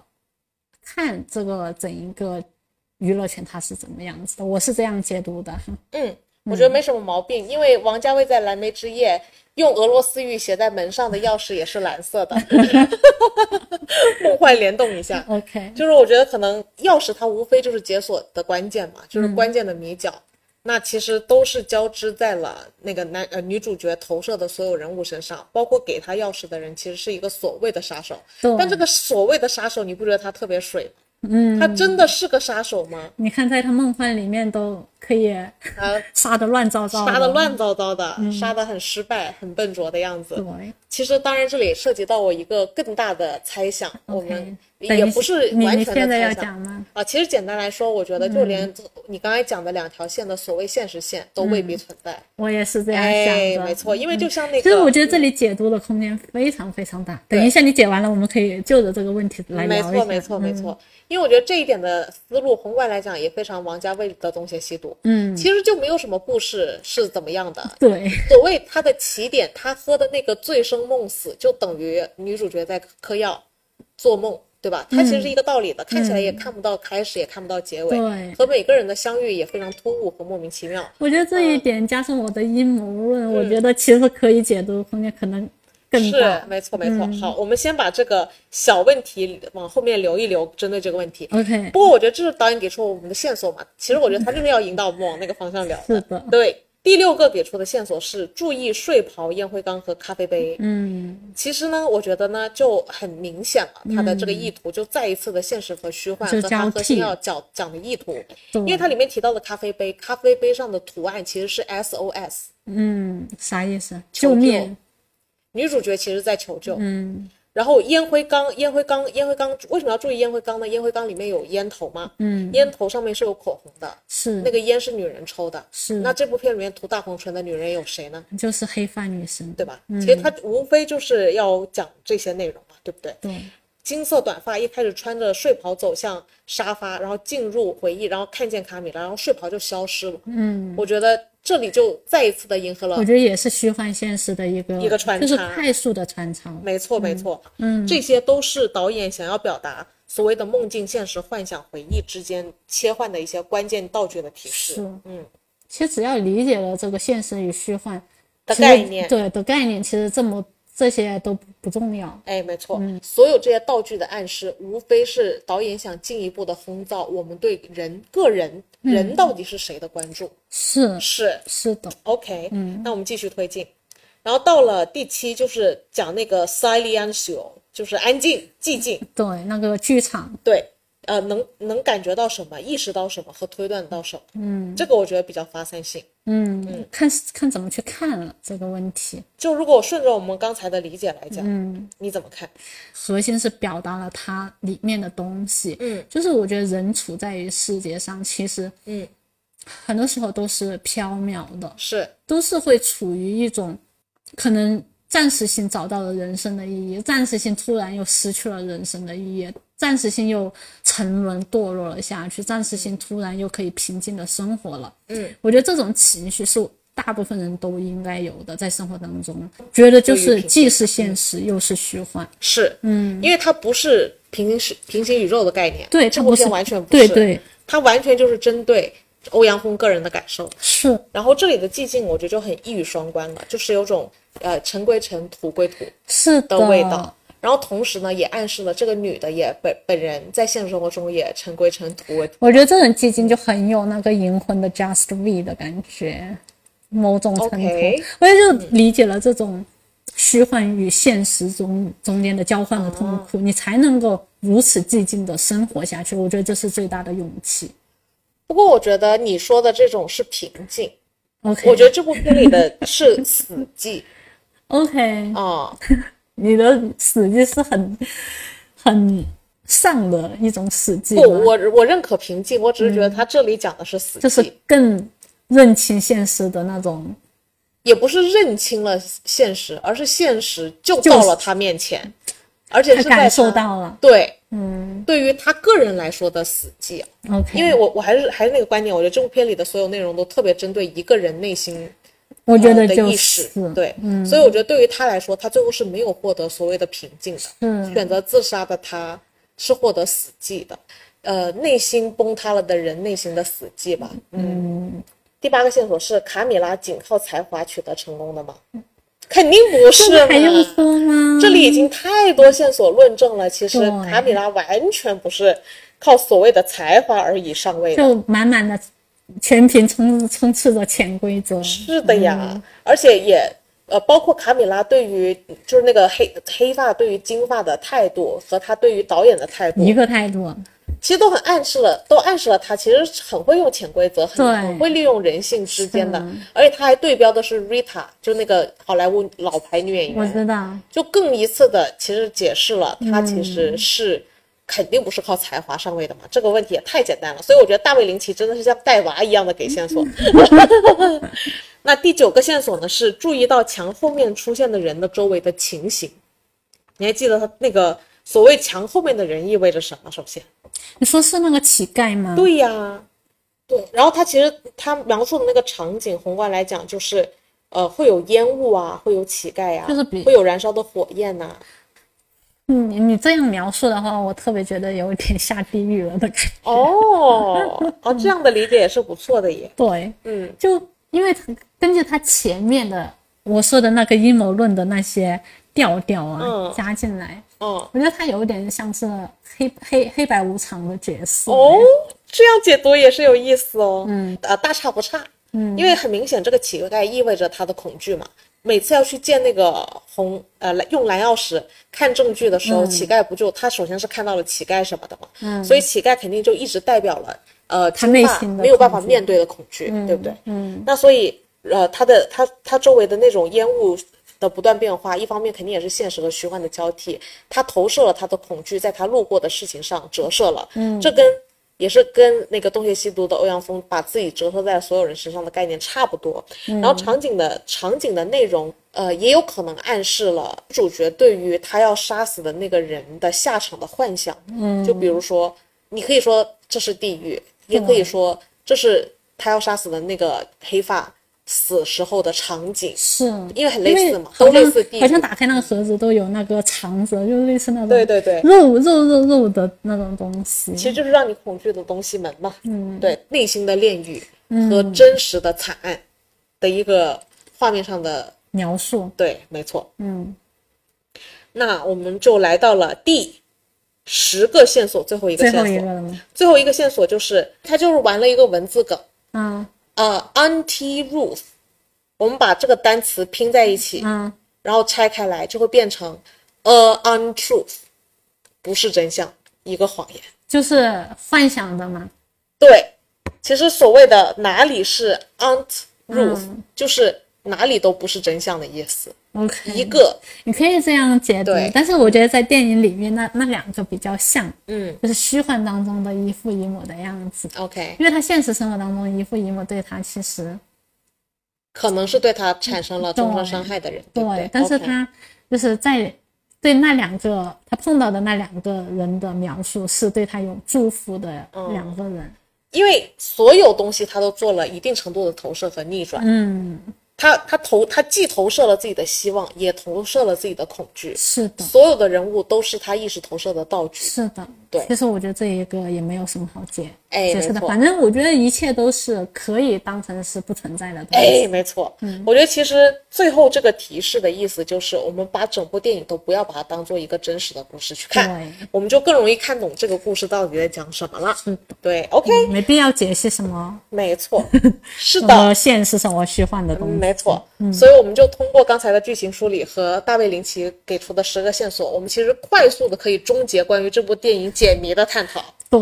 看这个整一个娱乐圈它是怎么样子的，我是这样解读的。嗯，我觉得没什么毛病，因为王家卫在《蓝莓之夜》用俄罗斯语写在门上的钥匙也是蓝色的，梦幻联动一下。OK，就是我觉得可能钥匙它无非就是解锁的关键嘛，就是关键的谜角。那其实都是交织在了那个男呃女主角投射的所有人物身上，包括给他钥匙的人其实是一个所谓的杀手，但这个所谓的杀手，你不觉得他特别水吗？嗯，他真的是个杀手吗？你看在他梦幻里面都可以他 杀的乱糟糟，杀的乱糟糟的，杀的很失败、很笨拙的样子。对。其实，当然这里涉及到我一个更大的猜想，我们也不是你完全的你现在要猜想。讲吗？啊，其实简单来说，我觉得就连你刚才讲的两条线的所谓现实线都未必存在。我也是这样想哎，的，没错，因为就像那个，其实我觉得这里解读的空间非常非常大。等一下你解完了，我们可以就着这个问题来没聊一下。错，没错，没嗯。错。因为我觉得这一点的思路，宏观来讲也非常王家卫的东邪西毒。嗯，其实就没有什么故事是怎么样的，对，所谓他的起点，他喝的那个醉生梦死，就等于女主角在嗑药、做梦，对对吧？它其实是一个道理的，看起来也看不到开始，也看不到结尾，对和每个人的相遇也非常突兀和莫名其妙。我觉得这一点加上我的阴谋论，我觉得其实可以解读空间可能更是。，没错没错。好，我们先把这个小问题往后面留一留，针对这个问题。OK，不过我觉得这是导演给出我们的线索嘛，其实我觉得他就是要引导我们往那个方向聊是的对，第六个给出的线索是注意睡袍、烟灰缸和咖啡杯。嗯，其实呢，我觉得呢就很明显了，他的这个意图就再一次的现实和虚幻和他核心要讲讲的意图，因为它里面提到的咖啡杯，咖啡杯上的图案其实是 SOS，嗯，啥意思？救命！女主角其实在求救。嗯然后烟灰缸，烟灰缸，烟灰缸为什么要注意烟灰缸呢？烟灰缸里面有烟头嘛，嗯，烟头上面是有口红的，是那个烟是女人抽的。是，那这部片里面涂大红唇的女人有谁呢？就是黑发女神。对吧？其实她无非就是要讲这些内容嘛，对不对？对，金色短发，一开始穿着睡袍走向沙发，然后进入回忆，然后看见卡米拉，然后睡袍就消失了。嗯，我觉得这里就再一次的迎合了我觉得也是虚幻现实的一个一个穿插。就是快速的穿插。没错，没错，嗯，这些都是导演想要表达所谓的梦境、现实、幻想、回忆之间切换的一些关键道具的提示。是。嗯，其实只要理解了这个现实与虚幻的概念。对的概念，其实这么这些都不不重要。哎，没错，所有这些道具的暗示，无非是导演想进一步的烘造我们对人个人、人到底是谁的关注。是。是。是的，OK，嗯，那我们继续推进，然后到了第七，就是讲那个 silencio，就是安静、寂静，对那个剧场，对，呃，能能感觉到什么，意识到什么和推断到什么，嗯，这个我觉得比较发散性。嗯，看看怎么去看了这个问题。就如果顺着我们刚才的理解来讲，嗯，你怎么看？核心是表达了它里面的东西。嗯，就是我觉得人处在于世界上，其实嗯，很多时候都是缥缈的，是都是会处于一种可能暂时性找到了人生的意义，暂时性突然又失去了人生的意义，暂时性又沉沦堕落了下去，暂时性突然又可以平静的生活了。嗯，我觉得这种情绪是大部分人都应该有的，在生活当中，觉得就是既是现实又是虚幻。是，嗯，因为它不是平行时平行宇宙的概念，对，它不是。这部片完全不是，对对。它完全就是针对欧阳锋个人的感受。是。然后这里的寂静，我觉得就很一语双关了，就是有种呃尘归尘，土归土是的味道。然后同时呢，也暗示了这个女的也本本人在现实生活中也尘归尘，土。归土。我觉得这种寂静就很有那个银魂的 Just me 的感觉，某种程度。我也就理解了这种虚幻与现实中中间的交换和痛苦，你才能够如此寂静的生活下去。我觉得这是最大的勇气。不过我觉得你说的这种是平静，OK，我觉得这部片里的是死寂。OK，啊、你的死寂是很很丧的一种死寂不，我我认可平静，我只是觉得他这里讲的是死寂，就是更认清现实的那种。也不是认清了现实，而是现实就就是到了他面前，而且是感受到了。对，嗯，对于他个人来说的死寂啊，OK，因为我我还是还是那个观点，我觉得这部片里的所有内容都特别针对一个人内心我觉得就意识是，对，所以我觉得对于他来说，他最后是没有获得所谓的平静的，嗯选择自杀的他是获得死寂的，呃，内心崩塌了的人内心的死寂吧，嗯。第八个线索是卡米拉仅靠才华取得成功的吗？肯定不是还用说吗？这里已经太多线索论证了，其实卡米拉完全不是靠所谓的才华而已上位的。就满满的全屏充充斥着潜规则。是的呀，而且也呃，包括卡米拉对于就是那个黑黑发对于金发的态度和他对于导演的态度，一个态度，其实都很暗示了，都暗示了他其实很会用潜规则，很会利用人性之间的，而且他还对标的是 Rita，就那个好莱坞老牌女演员我员，知道，就更一次的其实解释了他其实是。肯定不是靠才华上位的嘛，这个问题也太简单了，所以我觉得大卫林奇真的是像带娃一样的给线索。那第九个线索呢是注意到墙后面出现的人的周围的情形，你还记得他那个所谓墙后面的人意味着什么？首先，你说是那个乞丐吗？对呀，对。然后他其实他描述的那个场景，宏观来讲就是，呃，会有烟雾啊，会有乞丐啊，就是比会有燃烧的火焰呐、嗯，你你这样描述的话，我特别觉得有点下地狱了的感觉。哦哦，这样的理解也是不错的耶。对，嗯就因为根据他前面的我说的那个阴谋论的那些调调啊、嗯加进来，嗯我觉得他有点像是黑黑黑白无常的角色。哦，这样解读也是有意思哦。嗯，呃，大差不差。嗯，因为很明显，这个乞丐意味着他的恐惧嘛。每次要去见那个红呃用蓝曜石看证据的时候，乞丐不就他首先是看到了乞丐什么的嘛，嗯，所以乞丐肯定就一直代表了呃他内心的没有办法面对的恐惧，对不对？嗯，那所以呃他的他他周围的那种烟雾的不断变化，一方面肯定也是现实和虚幻的交替，他投射了他的恐惧在他路过的事情上折射了，嗯，这跟也是跟那个东邪西毒的欧阳锋把自己折射在所有人身上的概念差不多。然后场景的场景的内容，呃，也有可能暗示了主角对于他要杀死的那个人的下场的幻想。嗯，就比如说，你可以说这是地狱，也可以说这是他要杀死的那个黑发死时候的场景。是因为很类似嘛都类似地好像打开那个盒子都有那个肠子，就是类似那种对对对肉肉肉肉的那种东西。其实就是让你恐惧的东西们嘛。嗯，对，内心的炼狱和真实的惨案的一个画面上的，描述，对，没错。嗯，那我们就来到了第十个线索，最后一个线索。最后一个线索就是，他就是玩了一个文字梗，嗯呃，anti Ruth，我们把这个单词拼在一起，嗯，然后拆开来，就会变成 a untruth，不是真相，一个谎言。就是幻想的嘛。对，其实所谓的哪里是 aunt Ruth，、就是嗯哪里都不是真相的意思。OK，一个，你可以这样解读，但是我觉得在电影里面那那两个比较像，嗯。就是虚幻当中的一父一母的样子，，OK，因为他现实生活当中一父一母对他其实可能是对他产生了重伤伤害的人，对？但是他就是在对那两个他碰到的那两个人的描述是对他有祝福的两个人，因为所有东西他都做了一定程度的投射和逆转，嗯，他他投他既投射了自己的希望，也投射了自己的恐惧。是的，所有的人物都是他意识投射的道具。是的，对其实我觉得这一个也没有什么好解哎解释的，反正我觉得一切都是可以当成是不存在的东哎，没错，嗯我觉得其实最后这个提示的意思就是，我们把整部电影都不要把它当做一个真实的故事去看，我们就更容易看懂这个故事到底在讲什么了。是的，对，OK，没必要解释什么 没错，是什的，么现实、生活虚幻的东西。没错。所以我们就通过刚才的剧情梳理和大卫林奇给出的十个线索，我们其实快速的可以终结关于这部电影解谜的探讨。对，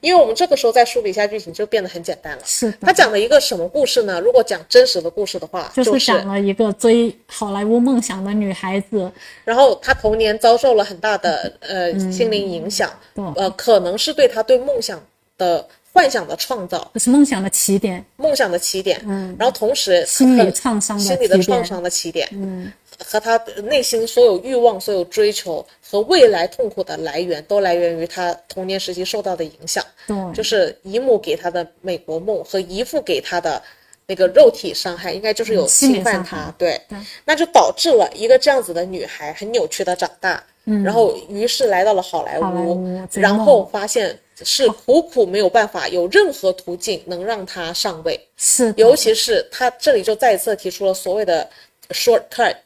因为我们这个时候再梳理一下剧情，就变得很简单了。是的。他讲了一个什么故事呢？如果讲真实的故事的话，就就是讲了一个追好莱坞梦想的女孩子，然后她童年遭受了很大的呃心灵影响，嗯呃，可能是对她对梦想的幻想的创造，这是梦想的起点，梦想的起点。嗯，然后同时心理创伤的心理的创伤的起点。嗯，和他内心所有欲望、所有追求和未来痛苦的来源，都来源于他童年时期受到的影响。对，就是姨母给他的美国梦和姨父给他的那个肉体伤害，应该就是有侵犯他，对。对，那就导致了一个这样子的女孩很扭曲的长大，然后于是来到了好莱坞然后发现是苦苦没有办法有任何途径能让他上位，是尤其是他这里就再一次提出了所谓的 shortcut，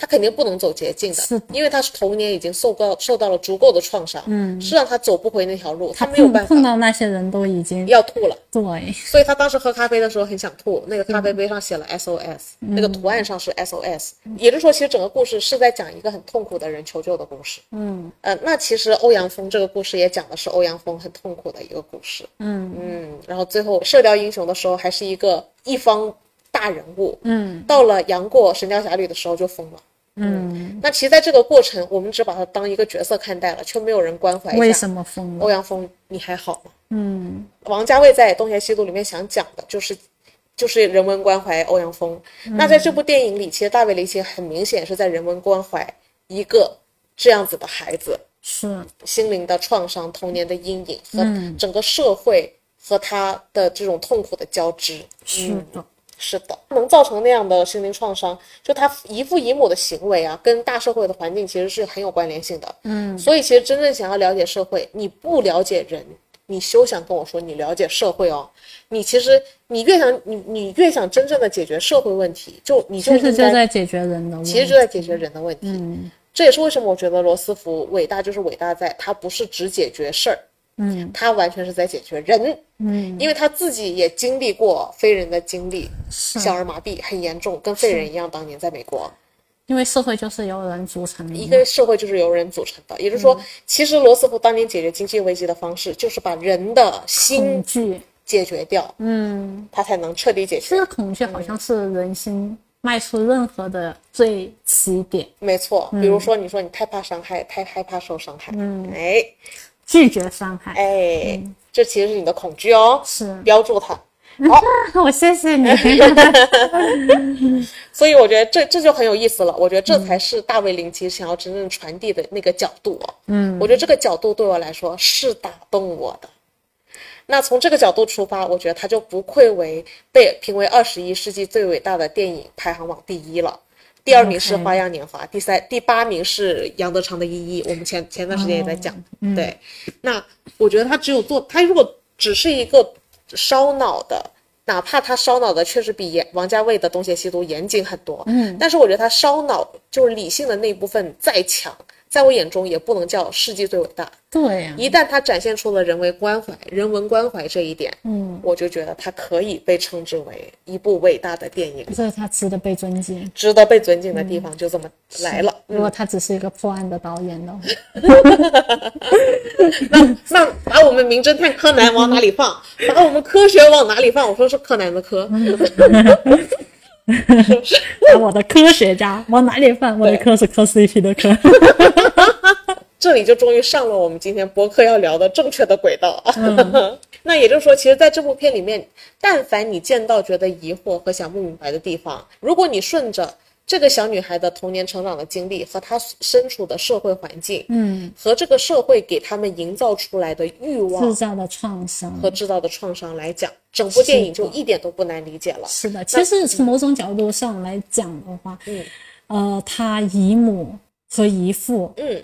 他肯定不能走捷径的，是的。因为他是童年已经受到受到了足够的创伤，嗯，是让他走不回那条路，他没有办法。碰到那些人都已经要吐了。对，所以他当时喝咖啡的时候很想吐，那个咖嗯啡杯上写了 SOS，、那个图案上是 SOS，也就是说，其实整个故事是在讲一个很痛苦的人求救的故事。嗯，呃，那其实欧阳锋这个故事也讲的是欧阳锋很痛苦的一个故事。嗯。嗯，然后最后射雕英雄的时候还是一个一方大人物，嗯。到了杨过神雕侠侣的时候就疯了。嗯，那其实在这个过程，我们只把他当一个角色看待了，却没有人关怀一下为什么疯了？欧阳锋，你还好吗？嗯王家卫在《东邪西毒》里面想讲的就是，就是人文关怀欧阳锋。嗯那在这部电影里，其实大卫林奇很明显是在人文关怀一个这样子的孩子是心灵的创伤、童年的阴影和嗯整个社会和他的这种痛苦的交织。是的，是的，能造成那样的心灵创伤，就他姨父姨母的行为啊，跟大社会的环境其实是很有关联性的。嗯，所以其实真正想要了解社会，你不了解人，你休想跟我说你了解社会哦。你其实你越想你你越想真正的解决社会问题，就你就其实就在解决人的问题。其实就在解决人的问题。嗯，这也是为什么我觉得罗斯福伟大，就是伟大在他不是只解决事儿，嗯，他完全是在解决人。嗯，因为他自己也经历过非人的经历，小儿麻痹很严重，跟废人一样。当年在美国，因为社会就是由人组成的。一个社会就是由人组成的，也就是说，其实罗斯福当年解决经济危机的方式，就是把人的心恐惧，解决掉，嗯，他才能彻底解决。这个恐惧好像是人心迈出任何的最起点，没错，比如说你说你太怕伤害，太害怕受伤害，嗯，哎拒绝伤害。哎，这其实是你的恐惧哦，是，标注它。我谢谢你。所以我觉得这这就很有意思了。我觉得这才是大卫林奇想要真正传递的那个角度哦。嗯，我觉得这个角度对我来说是打动我的。那从这个角度出发，我觉得他就不愧为被评为二十一世纪最伟大的电影排行榜第一了。第二名是《花样年华》，第三、第八名是杨德昌的《一一》。我们前前段时间也在讲，对。那我觉得他只有做，他如果只是一个烧脑的，哪怕他烧脑的确实比严王家卫的《东邪西毒》严谨很多，嗯，但是我觉得他烧脑就是理性的那一部分再强，在我眼中也不能叫世纪最伟大。对呀、一旦他展现出了人为关怀、人文关怀这一点，嗯，我就觉得他可以被称之为一部伟大的电影，这是他值得被尊敬。值得被尊敬的地方就这么来了。如果他只是一个破案的导演呢？那，那把我们名侦探柯南往哪里放？把我们科学往哪里放？我说是柯南的科，把我的科学家往哪里放？我的科是磕 CP 的科。这里就终于上了我们今天播客要聊的正确的轨道啊。嗯 那也就是说，其实在这部片里面，但凡你见到觉得疑惑和想不明白的地方，如果你顺着这个小女孩的童年成长的经历和她身处的社会环境，嗯，和这个社会给他们营造出来的欲望制造的创伤和制造的创伤来讲，整部电影就一点都不难理解了。是的。其实从某种角度上来讲的话，嗯，呃，她姨母和姨父，嗯，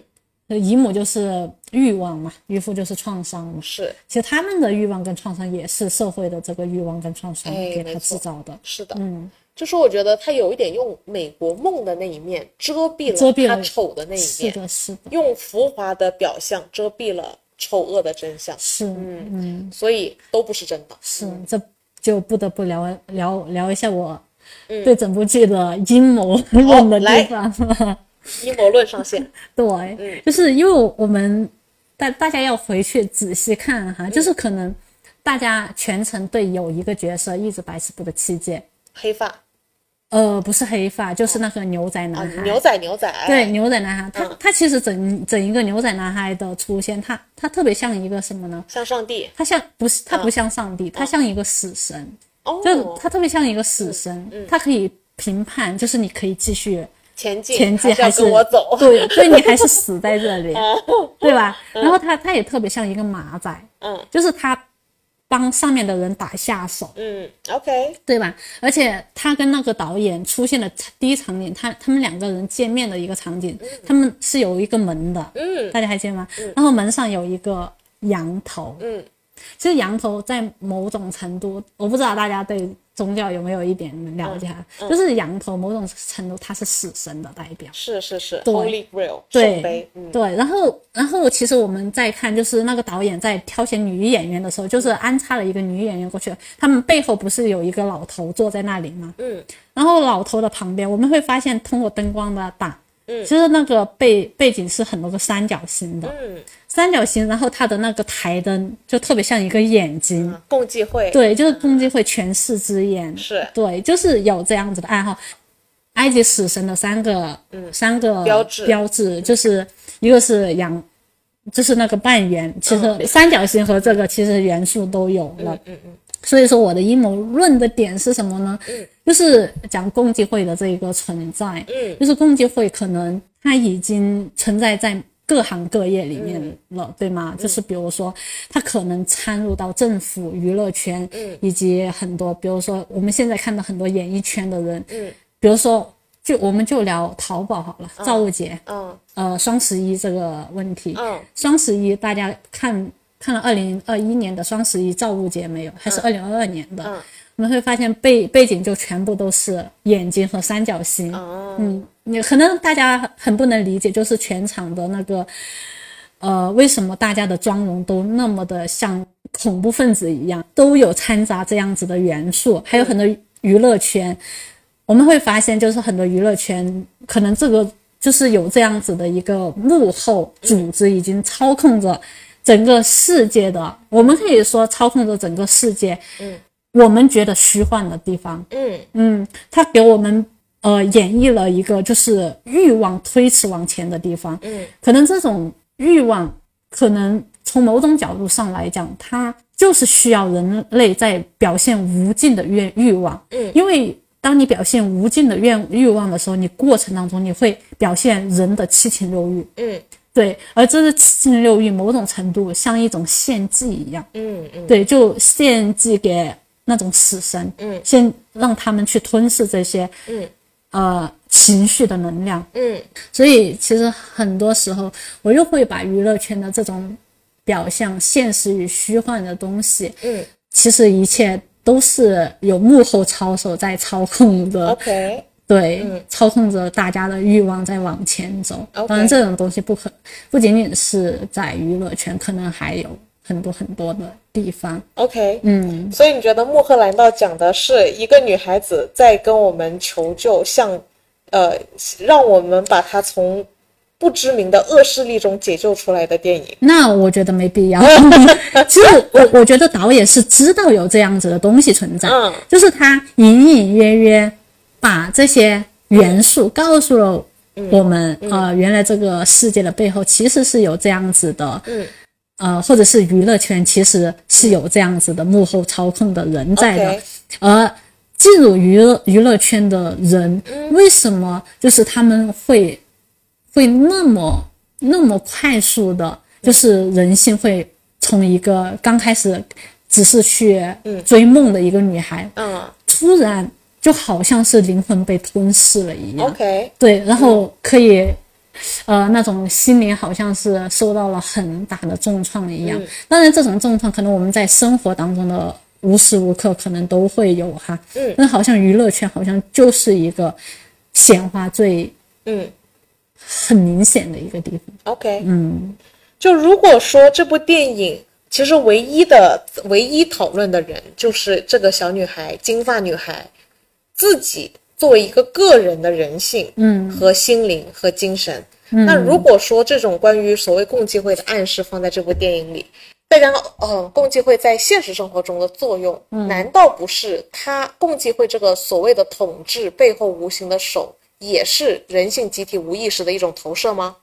呃姨母就是欲望嘛，姨父就是创伤嘛。是其实他们的欲望跟创伤也是社会的这个欲望跟创伤哎给他制造的。是的，嗯。就是我觉得他有一点用美国梦的那一面遮蔽了他丑的那一面，是的，是的，用浮华的表象遮蔽了丑恶的真相，是，嗯嗯，所以都不是真的。是，这就不得不聊聊聊一下我对整部剧的阴谋论的地方。阴谋论上线，对，就是因为我们大大家要回去仔细看哈，就是可能大家全程对有一个角色一直百思不得其解，黑发呃，不是黑发，就是那个牛仔啊男，孩。牛仔牛仔，对，牛仔男孩，他、他其实整整一个牛仔男孩的出现，他他特别像一个什么呢？像上帝。他像不是他不像上帝，他像一个死神，哦，就是他特别像一个死神，他可以评判，就是你可以继续前进前进还是我走？对，所以你还是死在这里，对吧？然后他他也特别像一个马仔，嗯，就是他帮上面的人打下手，嗯，OK，对吧？而且他跟那个导演出现的第一场景，他他们两个人见面的一个场景，他们是有一个门的，嗯。大家还记得吗？然后门上有一个羊头，嗯，其实羊头在某种程度，我不知道大家对宗教有没有一点了解就是羊头某种程度它是死神的代表。是是是对，Holy Grail 对，嗯。对，然后然后其实我们在看，就是那个导演在挑选女演员的时候，就是安插了一个女演员过去，他们背后不是有一个老头坐在那里吗？嗯，然后老头的旁边，我们会发现通过灯光的打，嗯，其实那个背背景是很多个三角形的，嗯，三角形，然后它的那个台灯就特别像一个眼睛，共济会，对，就是共济会全视之眼，是。对，就是有这样子的暗号。埃及死神的三个，嗯，三个标志。标志就是一个是羊，就是那个半圆，其嗯。实三角形和这个其实元素都有了。嗯嗯。所以说我的阴谋论的点是什么呢？嗯，就是讲共济会的这一个存在。嗯，就是共济会可能它已经存在在各行各业里面了，对吗？就是比如说，它可能掺入到政府、娱乐圈，嗯。以及很多，比如说我们现在看到很多演艺圈的人，嗯。比如说，就我们就聊淘宝好了，造物节，嗯。呃，双十一这个问题，嗯。双十一大家看看了二零二一年的双十一造物节没有？还是二零二二年的？嗯我们会发现背背景就全部都是眼睛和三角形。哦嗯，你可能大家很不能理解，就是全场的那个，呃，为什么大家的妆容都那么的像恐怖分子一样，都有掺杂这样子的元素，还有很多娱乐圈，我们会发现，就是很多娱乐圈可能这个就是有这样子的一个幕后组织，已经操控着整个世界的，我们可以说操控着整个世界。嗯，我们觉得虚幻的地方，嗯嗯，它给我们呃演绎了一个就是欲望推迟往前的地方。嗯可能这种欲望，可能从某种角度上来讲，它就是需要人类在表现无尽的愿欲望。嗯因为当你表现无尽的愿欲望的时候，你过程当中你会表现人的七情六欲。嗯对，而这是七情六欲某种程度像一种献祭一样，嗯嗯。对，就献祭给那种死神，嗯。先让他们去吞噬这些嗯。呃情绪的能量。嗯。所以其实很多时候，我又会把娱乐圈的这种表象、现实与虚幻的东西，嗯。其实一切都是有幕后操手在操控的，，OK，对，嗯操控着大家的欲望在往前走。当然，这种东西不可不仅仅是在娱乐圈，可能还有很多很多的地方。OK，嗯，所以你觉得《穆赫兰道》讲的是一个女孩子在跟我们求救，向呃让我们把她从不知名的恶势力中解救出来的电影？那我觉得没必要。其实我我觉得导演是知道有这样子的东西存在，嗯就是他隐隐约约把这些元素告诉了我们，呃，原来这个世界的背后其实是有这样子的，嗯。呃，或者是娱乐圈其实是有这样子的幕后操控的人在的。而进入娱乐娱乐圈的人，为什么就是他们会会那么那么快速的，就是人性会从一个刚开始只是去追梦的一个女孩，嗯。突然就好像是灵魂被吞噬了一样，，OK，对，然后可以。呃，那种心灵好像是受到了很大的重创一样。当然，这种重创可能我们在生活当中的无时无刻可能都会有哈。嗯那好像娱乐圈好像就是一个显化最嗯很明显的一个地方。，OK，嗯，就如果说这部电影，其实唯一的唯一讨论的人就是这个小女孩，金发女孩自己作为一个个人的人性，嗯，和心灵和精神。那如果说这种关于所谓共济会的暗示放在这部电影里，再加上呃共济会在现实生活中的作用，难道不是他共济会这个所谓的统治背后无形的手，也是人性集体无意识的一种投射吗？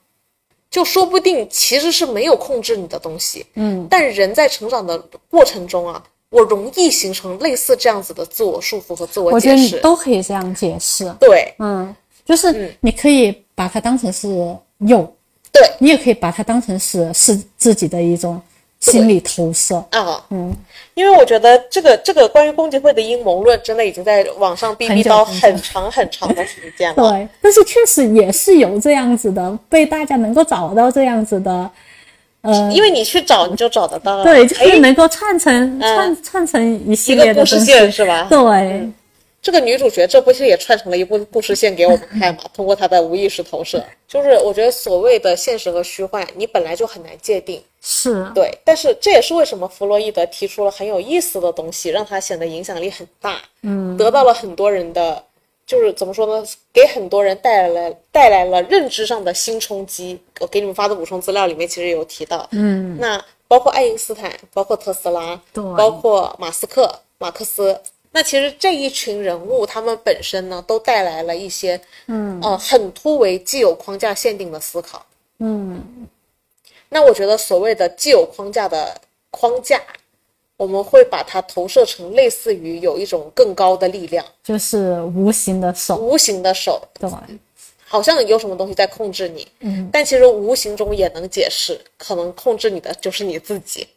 就说不定其实是没有控制你的东西，嗯，但人在成长的过程中啊，我容易形成类似这样子的自我束缚和自我我觉得你解释。都可以这样解释。对嗯，就是你可以把它当成是诱，对你也可以把它当成是是自己的一种心理投射。啊，嗯，因为我觉得这个这个关于共济会的阴谋论，真的已经在网上哔哔叨很久很久很长很长的时间 了。对，但是确实也是有这样子的，被大家能够找到这样子的，呃，因为你去找，你就找得到了。对，就是哎，能够串成、串串成一系列故事线是吧？对，这个女主角这不是也串成了一部故事线给我们看嘛，通过她的无意识投射，就是我觉得所谓的现实和虚幻，你本来就很难界定。是，对，但是这也是为什么弗洛伊德提出了很有意思的东西，让他显得影响力很大，嗯，得到了很多人的，就是怎么说呢，给很多人带来了带来了认知上的新冲击。我给你们发的补充资料里面其实有提到，嗯，那包括爱因斯坦，包括特斯拉，对包括马斯克、马克思。那其实这一群人物，他们本身呢，都带来了一些，嗯，呃，很突围、既有框架限定的思考。嗯，那我觉得所谓的既有框架的框架，我们会把它投射成类似于有一种更高的力量，就是无形的手，无形的手。对，好像有什么东西在控制你，嗯，但其实无形中也能解释，可能控制你的就是你自己。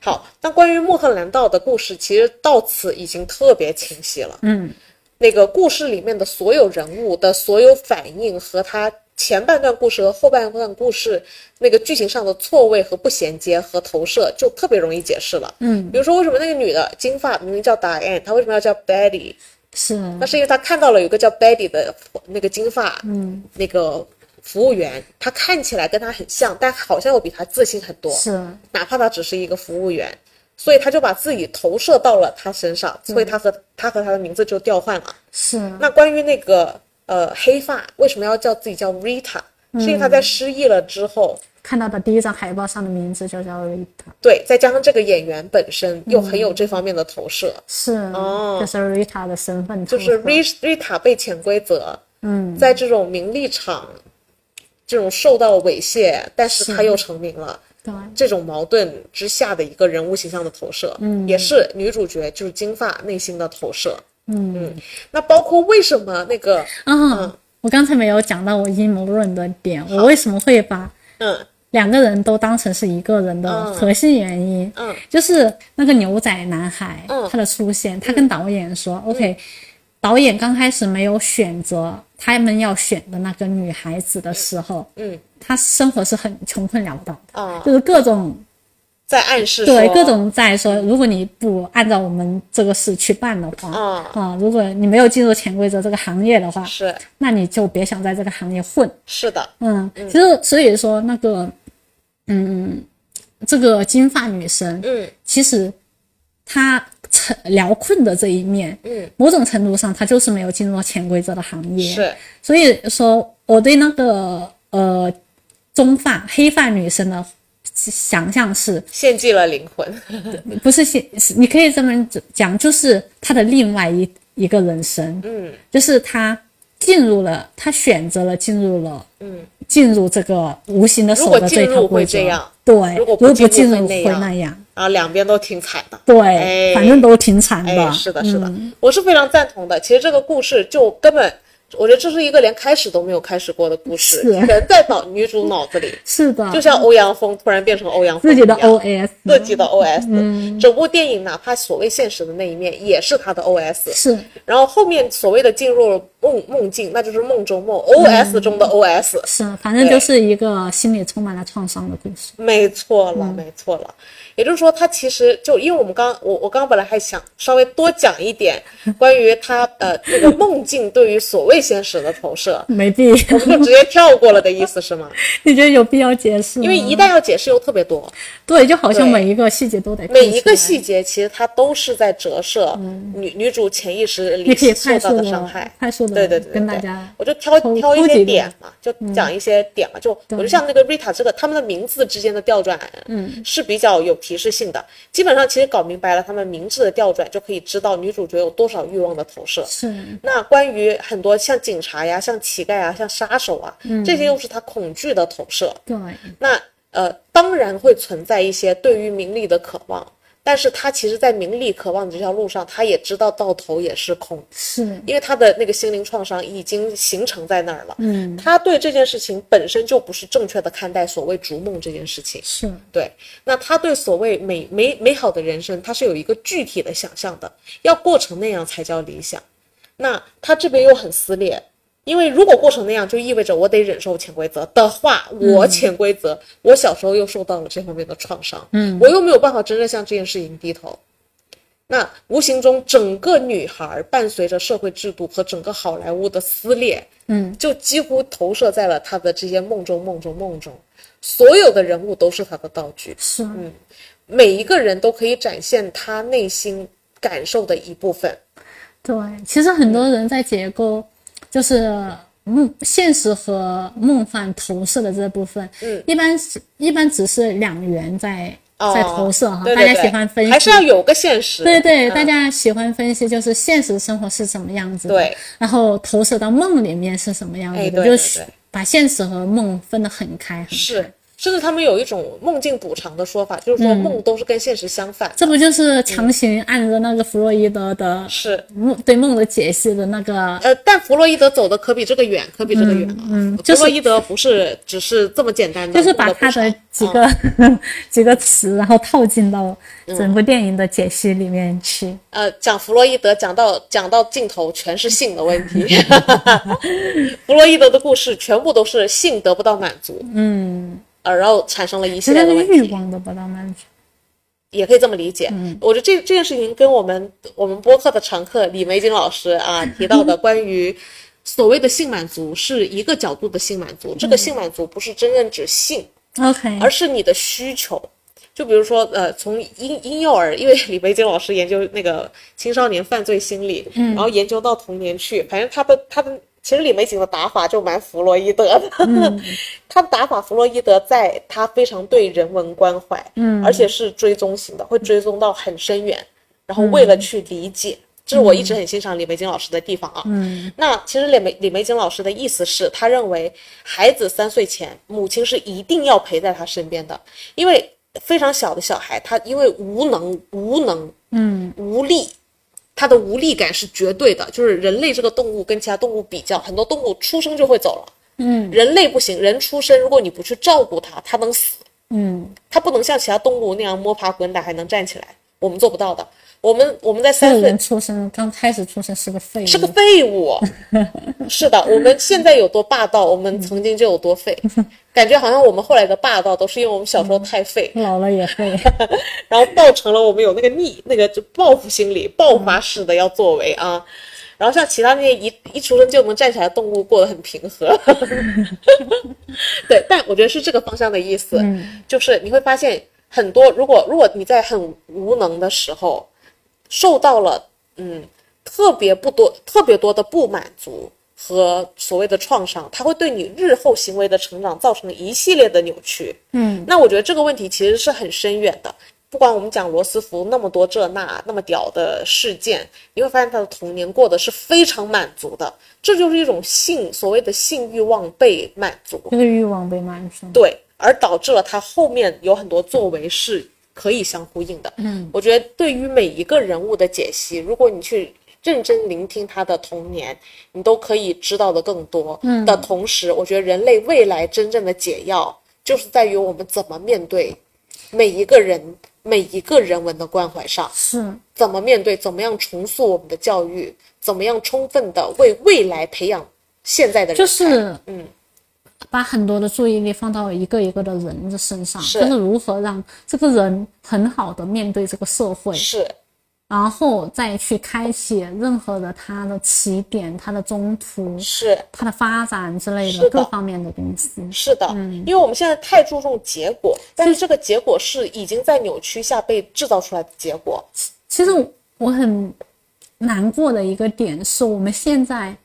好，那关于穆赫兰道的故事，其实到此已经特别清晰了。嗯，那个故事里面的所有人物的所有反应和他前半段故事和后半段故事那个剧情上的错位和不衔接和投射，就特别容易解释了。嗯，比如说为什么那个女的金发明明叫 Diane，她为什么要叫 Betty？是，那是因为她看到了有个叫 Betty 的那个金发，嗯，那个服务员，她看起来跟她很像，但好像又比她自信很多。是，哪怕她只是一个服务员，所以她就把自己投射到了她身上，所以她和她和她的名字就调换了。是，那关于那个呃黑发为什么要叫自己叫 Rita？是因为他在失忆了之后，看到的第一张海报上的名字就叫 Rita，对，再加上这个演员本身又很有这方面的投射，是，哦。就是 Rita 的身份就是 Rita 被潜规则，嗯，在这种名利场这种受到猥亵，但是他又成名了。对，这种矛盾之下的一个人物形象的投射，嗯，也是女主角就是金发内心的投射，嗯。那包括为什么那个，嗯，我刚才没有讲到我阴谋论的点，我为什么会把嗯。两个人都当成是一个人的嗯。核心原因，嗯。就是那个牛仔男孩，嗯。他的出现，他跟导演说、o k 导演刚开始没有选择他们要选的那个女孩子的时候，嗯。他生活是很穷困潦倒的，啊，就是各种在暗示说对各种在说，如果你不按照我们这个事去办的话，啊啊，如果你没有进入潜规则这个行业的话，是。那你就别想在这个行业混。是的，嗯，其实所以说那个，嗯，这个金发女生，嗯。其实她成辽困的这一面，嗯。某种程度上她就是没有进入潜规则的行业。是。所以说我对那个呃中发黑发女生的想象是，献祭了灵魂，不是献，是你可以这么讲，就是他的另外一一个人生，嗯。就是他进入了，他选择了进入了，嗯，进入这个无形的手如果的这条规则。对，如果不进入会会那样。那样，然后两边都挺惨的。对，哎。反正都挺惨的，哎，是的，是的，嗯。我是非常赞同的。其实这个故事就根本，我觉得这是一个连开始都没有开始过的故事，全在脑女主脑子里，是的，就像欧阳锋突然变成欧阳锋自己的 OS，自己的 OS，、整部电影哪怕所谓现实的那一面，也是他的 OS。是。然后后面所谓的进入了梦梦境，那就是梦中梦，OS 中的 OS。是，反正就是一个心里充满了创伤的故事。没错了，没错了。也就是说，他其实就因为我们刚我我刚刚本来还想稍微多讲一点 关于他呃这个梦境对于所谓现实的投射，没必我要，们就直接跳过了的意思是吗？你觉得有必要解释吗？因为一旦要解释又特别多，对，就好像每一个细节都得每一个细节其实它都是在折射女女主潜意识里受到的的伤害。快速的对对对，对对跟大家我就挑挑一些点嘛，就讲一些点嘛，就我就像那个 Rita 这个他们的名字之间的调转，嗯，是比较有提示性的。基本上其实搞明白了他们名字的调转，就可以知道女主角有多少欲望的投射。是那关于很多像警察呀、像乞丐啊、像杀手啊，这些又是他恐惧的投射。对，那呃，当然会存在一些对于名利的渴望，但是他其实，在名利渴望的这条路上，他也知道到头也是空，是因为他的那个心灵创伤已经形成在那儿了。嗯，他对这件事情本身就不是正确的看待所谓逐梦这件事情。是对，那他对所谓美美美好的人生，他是有一个具体的想象的，要过成那样才叫理想。那他这边又很撕裂，因为如果过成那样，就意味着我得忍受潜规则的话，我潜规则，我小时候又受到了这方面的创伤，嗯，我又没有办法真正向这件事情低头。那无形中，整个女孩伴随着社会制度和整个好莱坞的撕裂，嗯，就几乎投射在了她的这些梦中、梦中、梦中，所有的人物都是她的道具，是，嗯。每一个人都可以展现她内心感受的一部分。对。其实很多人在结构就是梦现实和梦幻投射的这部分，嗯，一般是一般只是两元在哦在投射哈，对对对大家喜欢分析，还是要有个现实。对对，嗯大家喜欢分析就是现实生活是什么样子的，对，然后投射到梦里面是什么样子就是把现实和梦分得很开很开。是甚至他们有一种梦境补偿的说法，就是说梦都是跟现实相反。这不就是强行按着那个弗洛伊德的是梦对梦的解析的那个？呃，但弗洛伊德走的可比这个远，可比这个远了。嗯就是弗洛伊德不是只是这么简单的，就是把他的几个、几个词，然后套进到整部电影的解析里面去。呃，讲弗洛伊德讲到讲到尽头全是性的问题，弗洛伊德的故事全部都是性得不到满足，嗯，呃，然后产生了一系列的问题，欲望的不到满足。也可以这么理解。我觉得这这件事情跟我们我们播客的常客李玫瑾老师啊提到的 关于所谓的性满足是一个角度的性满足，这个性满足不是真正指性，OK，而是你的需求。就比如说，呃，从婴婴幼儿，因为李玫瑾老师研究那个青少年犯罪心理，嗯，然后研究到童年去，反正他的他的其实李玫瑾的打法就蛮弗洛伊德的，嗯、他的打法弗洛伊德在他非常对人文关怀，嗯，而且是追踪型的，会追踪到很深远，然后为了去理解。这是我一直很欣赏李玫瑾老师的地方啊。嗯，那其实李玫李玫瑾老师的意思是，他认为孩子三岁前，母亲是一定要陪在他身边的，因为非常小的小孩，他因为无能、无能、嗯。无力，他的无力感是绝对的。就是人类这个动物跟其他动物比较，很多动物出生就会走了，嗯人类不行，人出生如果你不去照顾它，它能死。嗯，它不能像其他动物那样摸爬滚打还能站起来，我们做不到的。我们我们在三岁。出生刚开始出生是个废物，是个废物，是的，我们现在有多霸道，我们曾经就有多废，感觉好像我们后来的霸道都是因为我们小时候太废，老了也废。然后造成了我们有那个逆那个就报复心理，爆发式的要作为啊。然后像其他那些一一出生就能站起来的动物过得很平和，对，但我觉得是这个方向的意思，就是你会发现很多，如果如果你在很无能的时候受到了嗯特别不多特别多的不满足和所谓的创伤，它会对你日后行为的成长造成一系列的扭曲，嗯，那我觉得这个问题其实是很深远的。不管我们讲罗斯福那么多这那那么屌的事件，你会发现他的童年过得是非常满足的，这就是一种性所谓的性欲望被满足，这个欲望被满足。对，而导致了他后面有很多作为是可以相呼应的。嗯，我觉得对于每一个人物的解析，如果你去认真聆听他的童年，你都可以知道的更多。嗯，的同时，我觉得人类未来真正的解药，就是在于我们怎么面对每一个人、每一个人文的关怀上。是，怎么面对，怎么样重塑我们的教育，怎么样充分的为未来培养现在的人才。就是嗯，把很多的注意力放到一个一个的人的身上，是就是如何让这个人很好的面对这个社会，是然后再去开启任何的他的起点、他的中途、是他的发展之类的的各方面的东西。是的，因为我们现在太注重结果，但是这个结果是已经在扭曲下被制造出来的结果。其实我很难过的一个点是我们现在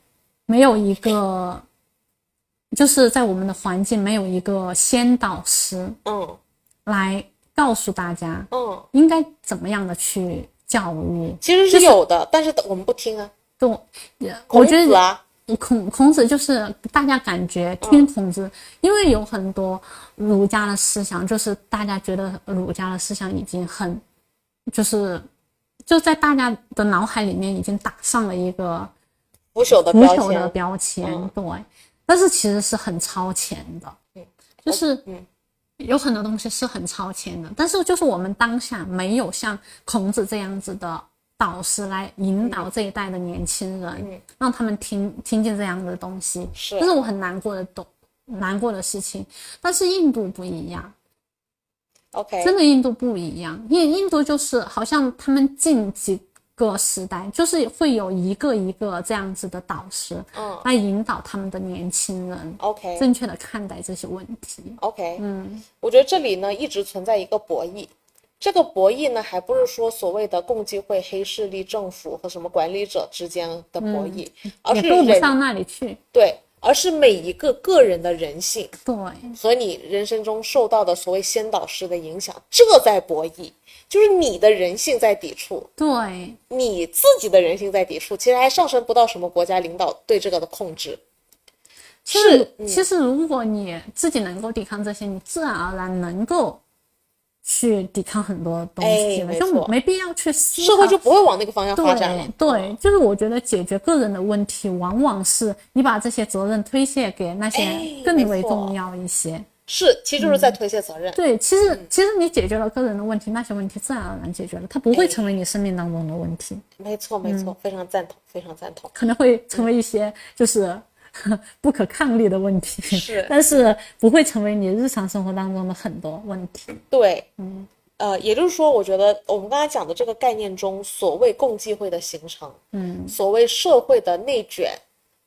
没有一个，就是在我们的环境没有一个先导师嗯来告诉大家嗯，应该怎么样的去教育。其实是有的，但是我们不听啊。对，我孔觉得子啊，孔孔子就是大家感觉听孔子，因为有很多儒家的思想，就是大家觉得儒家的思想已经很，就是就在大家的脑海里面已经打上了一个腐朽的腐朽的标签。标签，嗯对，但是其实是很超前的，嗯。就是嗯。有很多东西是很超前的，但是就是我们当下没有像孔子这样子的导师来引导这一代的年轻人，嗯。让他们听听见这样的东西，是。这是我很难过的懂难过的事情。但是印度不一样，OK，真的印度不一样，印印度就是好像他们近几个时代就是会有一个一个这样子的导师，嗯来引导他们的年轻人 OK 正确的看待这些问题。OK，嗯，我觉得这里呢一直存在一个博弈。这个博弈呢，还不是说所谓的共济会、黑势力政府和什么管理者之间的博弈，而也是不上那里去。对，而是每一个个人的人性对，和你人生中受到的所谓先导师的影响，这在博弈，就是你的人性在抵触，对，你自己的人性在抵触，其实还上升不到什么国家领导对这个的控制。其实，其实如果你自己能够抵抗这些，你自然而然能够去抵抗很多东西了，就没必要去思社会就不会往那个方向发展了。对，就是我觉得解决个人的问题，往往是你把这些责任推卸给那些更为重要一些。是，其实就是在推卸责任。对，其实其实你解决了个人的问题，那些问题自然而然解决了，它不会成为你生命当中的问题。没错，没错，非常赞同，非常赞同。可能会成为一些就是 不可抗力的问题，是，但是不会成为你日常生活当中的很多问题。对，嗯，呃，也就是说，我觉得我们刚才讲的这个概念中，所谓共济会的形成，嗯，所谓社会的内卷。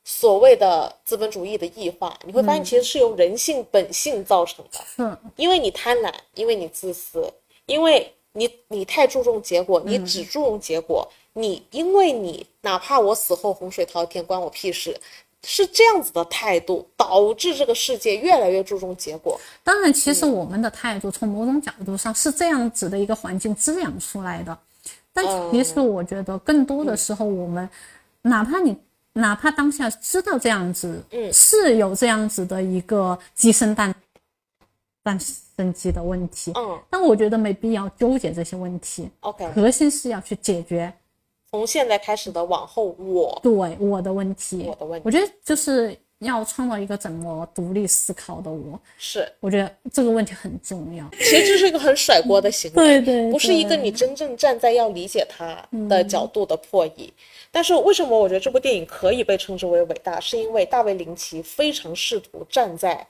所谓的资本主义的异化，你会发现其实是由人性本性造成的。嗯，因为你贪婪，因为你自私，因为你你太注重结果，你只注重结果，你因为你哪怕我死后洪水滔天关我屁事，是这样子的态度，导致这个世界越来越注重结果。当然，其实我们的态度从某种角度上是这样子的一个环境滋养出来的，但其实我觉得更多的时候，我们哪怕你。哪怕当下知道这样子，嗯，是有这样子的一个鸡生蛋，蛋生鸡的问题，嗯，但我觉得没必要纠结这些问题。OK，核心是要去解决，从现在开始的往后，我。对我的问题，我的问题，我觉得就是要创造一个怎么独立思考的我，是，我觉得这个问题很重要。其实这是一个很甩锅的行为，对对，不是一个你真正站在要理解他的角度的破译。但是为什么我觉得这部电影可以被称之为伟大？是因为大卫林奇非常试图站在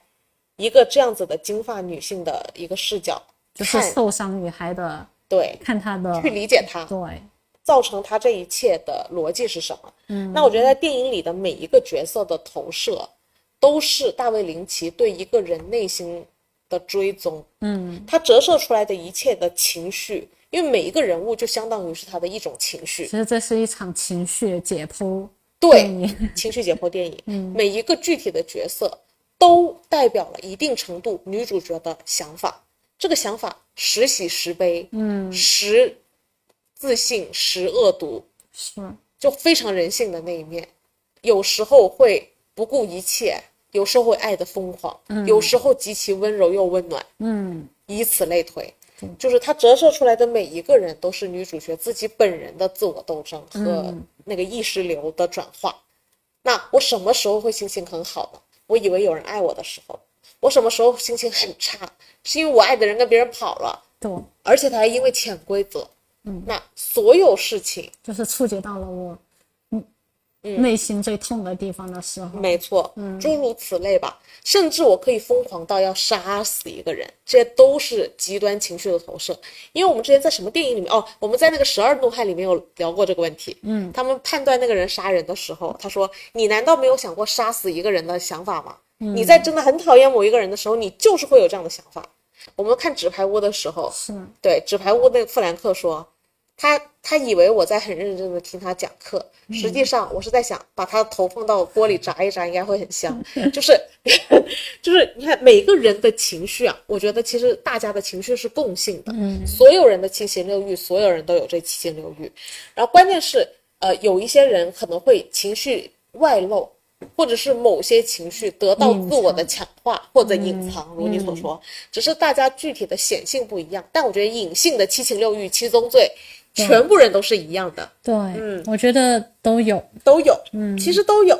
一个这样子的金发女性的一个视角，就是受伤女孩的对，看她的去理解她，对，造成他这一切的逻辑是什么？嗯，那我觉得在电影里的每一个角色的投射，都是大卫林奇对一个人内心的追踪，嗯，他折射出来的一切的情绪。因为每一个人物就相当于是他的一种情绪，其实这是一场情绪解剖，对，情绪解剖电影。嗯，每一个具体的角色都代表了一定程度女主角的想法，这个想法时喜时悲，嗯，时自信时恶毒，是，就非常人性的那一面，有时候会不顾一切，有时候会爱的疯狂，嗯，有时候极其温柔又温暖，嗯，以此类推。就是它折射出来的每一个人都是女主角自己本人的自我斗争和那个意识流的转化。那我什么时候会心情很好呢？我以为有人爱我的时候。我什么时候心情很差？是因为我爱的人跟别人跑了。对，而且他还因为潜规则。嗯，那所有事情就是触及到了我。嗯内心最痛的地方的时候，没错，嗯诸如此类吧。甚至我可以疯狂到要杀死一个人，这些都是极端情绪的投射。因为我们之前在什么电影里面哦，我们在那个《十二怒汉》里面有聊过这个问题。嗯，他们判断那个人杀人的时候，他说：“你难道没有想过杀死一个人的想法吗？你在真的很讨厌某一个人的时候，你就是会有这样的想法。”我们看《纸牌屋》的时候，是对《纸牌屋》那个富兰克说。他他以为我在很认真的听他讲课，实际上我是在想把他的头放到锅里炸一炸，应该会很香。就是 就是你看每个人的情绪啊，我觉得其实大家的情绪是共性的，嗯，所有人的七情六欲，所有人都有这七情六欲。然后关键是，呃，有一些人可能会情绪外露，或者是某些情绪得到自我的强化或者隐藏，如你所说，只是大家具体的显性不一样。但我觉得隐性的七情六欲、七宗罪。全部人都是一样的，对，嗯，我觉得都有，都有，嗯，其实都有，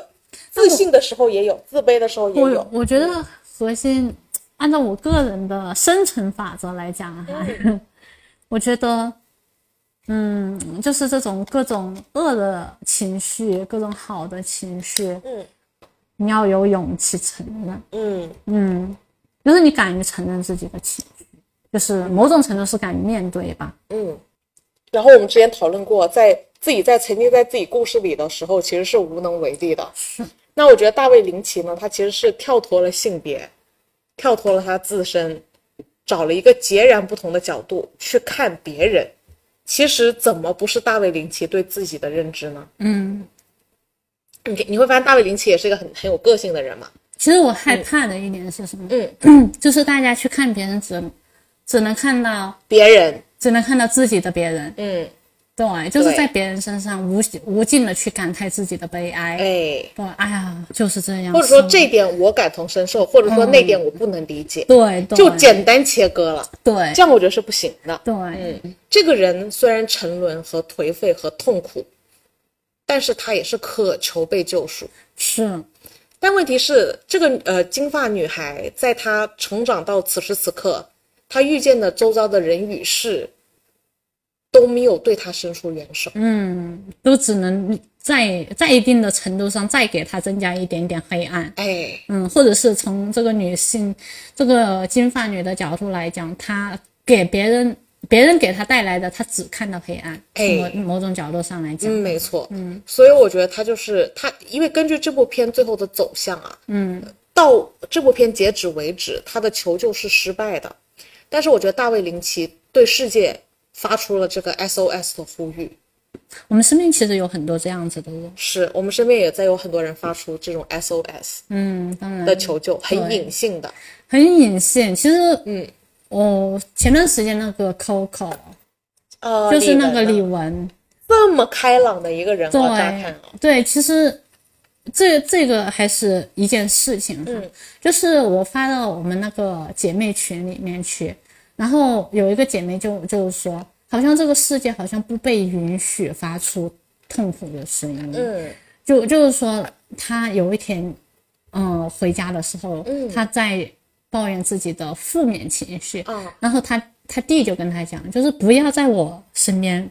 自信的时候也有，自卑的时候也有。我觉得核心，按照我个人的生存法则来讲哈，我觉得，嗯，就是这种各种恶的情绪，各种好的情绪，嗯，你要有勇气承认，嗯。嗯，就是你敢于承认自己的情绪，就是某种程度是敢于面对吧，嗯。然后我们之前讨论过，在自己在沉浸在自己故事里的时候，其实是无能为力的。那我觉得大卫林奇呢，他其实是跳脱了性别，跳脱了他自身，找了一个截然不同的角度去看别人。其实怎么不是大卫林奇对自己的认知呢？嗯，你你会发现大卫林奇也是一个很很有个性的人嘛。其实我害怕的一点是什么？嗯，就是大家去看别人只只能看到别人。只能看到自己的别人，嗯，对，就是在别人身上无无尽的去感叹自己的悲哀。哎，对，哎呀，就是这样。或者说这点我感同身受，或者说那点我不能理解，对对，就简单切割了，对。这样我觉得是不行的。对，嗯，这个人虽然沉沦和颓废和痛苦，但是他也是渴求被救赎。是，但问题是，这个呃金发女孩在她成长到此时此刻，她遇见的周遭的人与事都没有对他伸出援手。嗯，都只能在在一定的程度上再给他增加一点点黑暗。哎，嗯，或者是从这个女性这个金发女的角度来讲，她给别人别人给她带来的，她只看到黑暗。从某种角度上来讲，嗯，没错，嗯，所以我觉得他就是他，因为根据这部片最后的走向啊，嗯，到这部片截止为止，他的求救是失败的。但是我觉得大卫林奇对世界发出了这个 SOS 的呼吁，我们身边其实有很多这样子的人。是我们身边也在有很多人发出这种 SOS 嗯，当然。的求救，很隐性的，很隐性。其实，嗯，我前段时间那个 Coco 呃，就是那个李李玟。这么开朗的一个人，对对，其实这这个还是一件事情哈，嗯。就是我发到我们那个姐妹群里面去，然后有一个姐妹就就是说，好像这个世界好像不被允许发出痛苦的声音，嗯。就就是说她有一天，嗯、回家的时候，嗯。她在抱怨自己的负面情绪，嗯然后她她弟就跟她讲，就是不要在我身边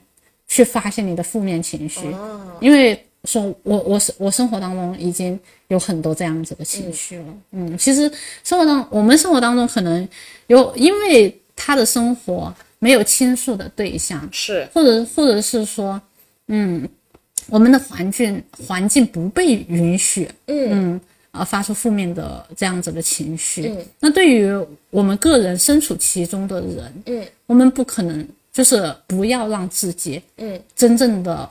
去发泄你的负面情绪，啊，因为说我我生我生活当中已经有很多这样子的情绪了。嗯其实生活当我们生活当中可能有，因为他的生活没有倾诉的对象，是。或者或者是说，嗯，我们的环境环境不被允许，嗯。啊、发出负面的这样子的情绪。嗯。那对于我们个人身处其中的人，嗯。我们不可能就是不要让自己嗯。真正的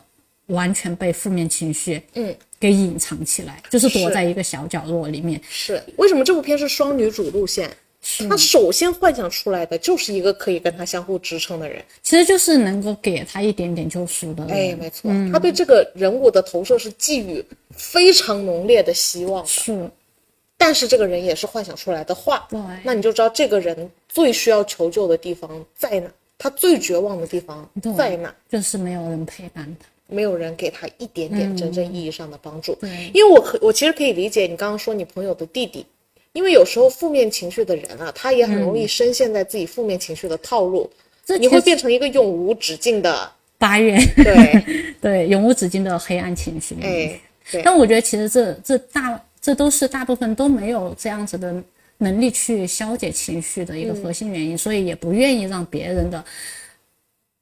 完全被负面情绪嗯，给隐藏起来，就是躲在一个小角落里面。是为什么这部片是双女主路线？他首先幻想出来的就是一个可以跟他相互支撑的人。其实就是能够给他一点点救赎的人。哎，没错，他对这个人物的投射是寄予非常浓烈的希望的。是，但是这个人也是幻想出来的话，对那你就知道这个人最需要求救的地方在哪，他最绝望的地方在哪，就是没有人陪伴他。没有人给他一点点真正意义上的帮助。对。因为我可我其实可以理解你刚刚说你朋友的弟弟，因为有时候负面情绪的人啊，他也很容易深陷在自己负面情绪的套路，你会这其实。变成一个永无止境的八月，对，对，永无止境的黑暗情绪。哎，对，但我觉得其实这这大这都是大部分都没有这样子的能力去消解情绪的一个核心原因，所以也不愿意让别人的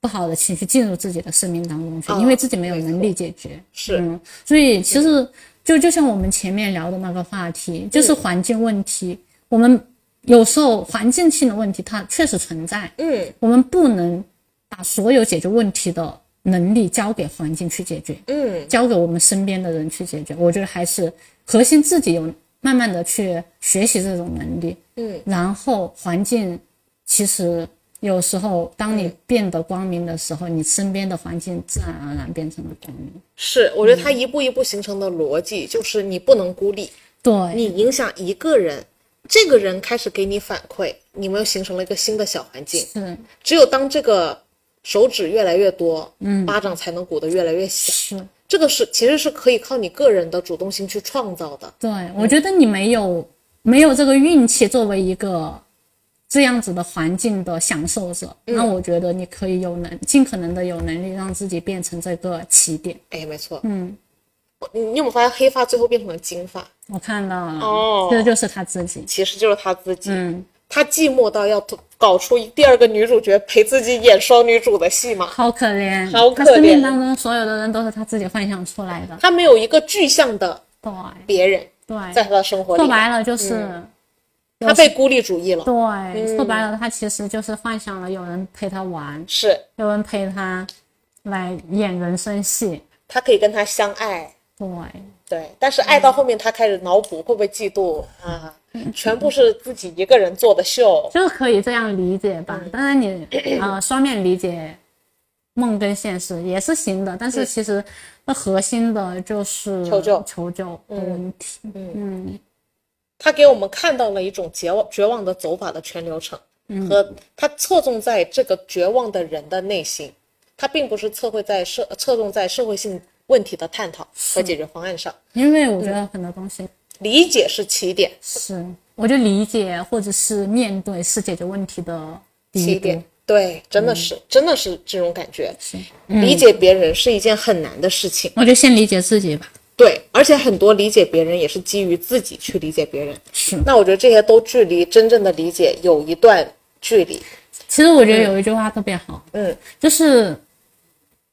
不好的情绪进入自己的生命当中去，哦因为自己没有能力解决。是嗯，所以其实就就像我们前面聊的那个话题，就是环境问题，我们有时候环境性的问题它确实存在，嗯我们不能把所有解决问题的能力交给环境去解决。嗯，交给我们身边的人去解决。我觉得还是核心自己有慢慢的去学习这种能力，嗯，然后环境其实有时候当你变得光明的时候，你身边的环境自然而然变成了光明。是，我觉得它一步一步形成的逻辑就是你不能孤立，对，你影响一个人，这个人开始给你反馈，你们又形成了一个新的小环境。是只有当这个手指越来越多，嗯，巴掌才能鼓得越来越小。是，这个是其实是可以靠你个人的主动性去创造的。对，我觉得你没有没有这个运气，作为一个。这样子的环境的享受者，那我觉得你可以有能尽可能的有能力让自己变成这个起点。哎，没错。嗯，你你有没有发现黑发最后变成了金发？我看到了，哦这就是他自己。其实就是他自己。嗯，他寂寞到要搞出第二个女主角陪自己演双女主的戏嘛。好可怜，好可他生命怜当中所有的人都是他自己幻想出来的。他没有一个具象的对别人对，在他的生活里说，白了就是，他被孤立主义了。对，说白了他其实就是幻想了有人陪他玩，是有人陪他来演人生戏。他可以跟他相爱，对，对，但是爱到后面他开始脑补会不会嫉妒啊？全部是自己一个人做的秀。就是可以这样理解吧。当然你呃双面理解梦跟现实也是行的，但是其实那核心的就是求救求救的问题。嗯他给我们看到了一种绝望绝望的走法的全流程，和他侧重在这个绝望的人的内心，他并不是侧会在社侧重在社会性问题的探讨和解决方案上。因为我觉得很多东西理解是起点，是，我觉得理解或者是面对是解决问题的起点。对，真的是，真的是这种感觉。是，理解别人是一件很难的事情。我就先理解自己吧。对，而且很多理解别人也是基于自己去理解别人。是，那我觉得这些都距离真正的理解有一段距离。其实我觉得有一句话特别好，嗯就是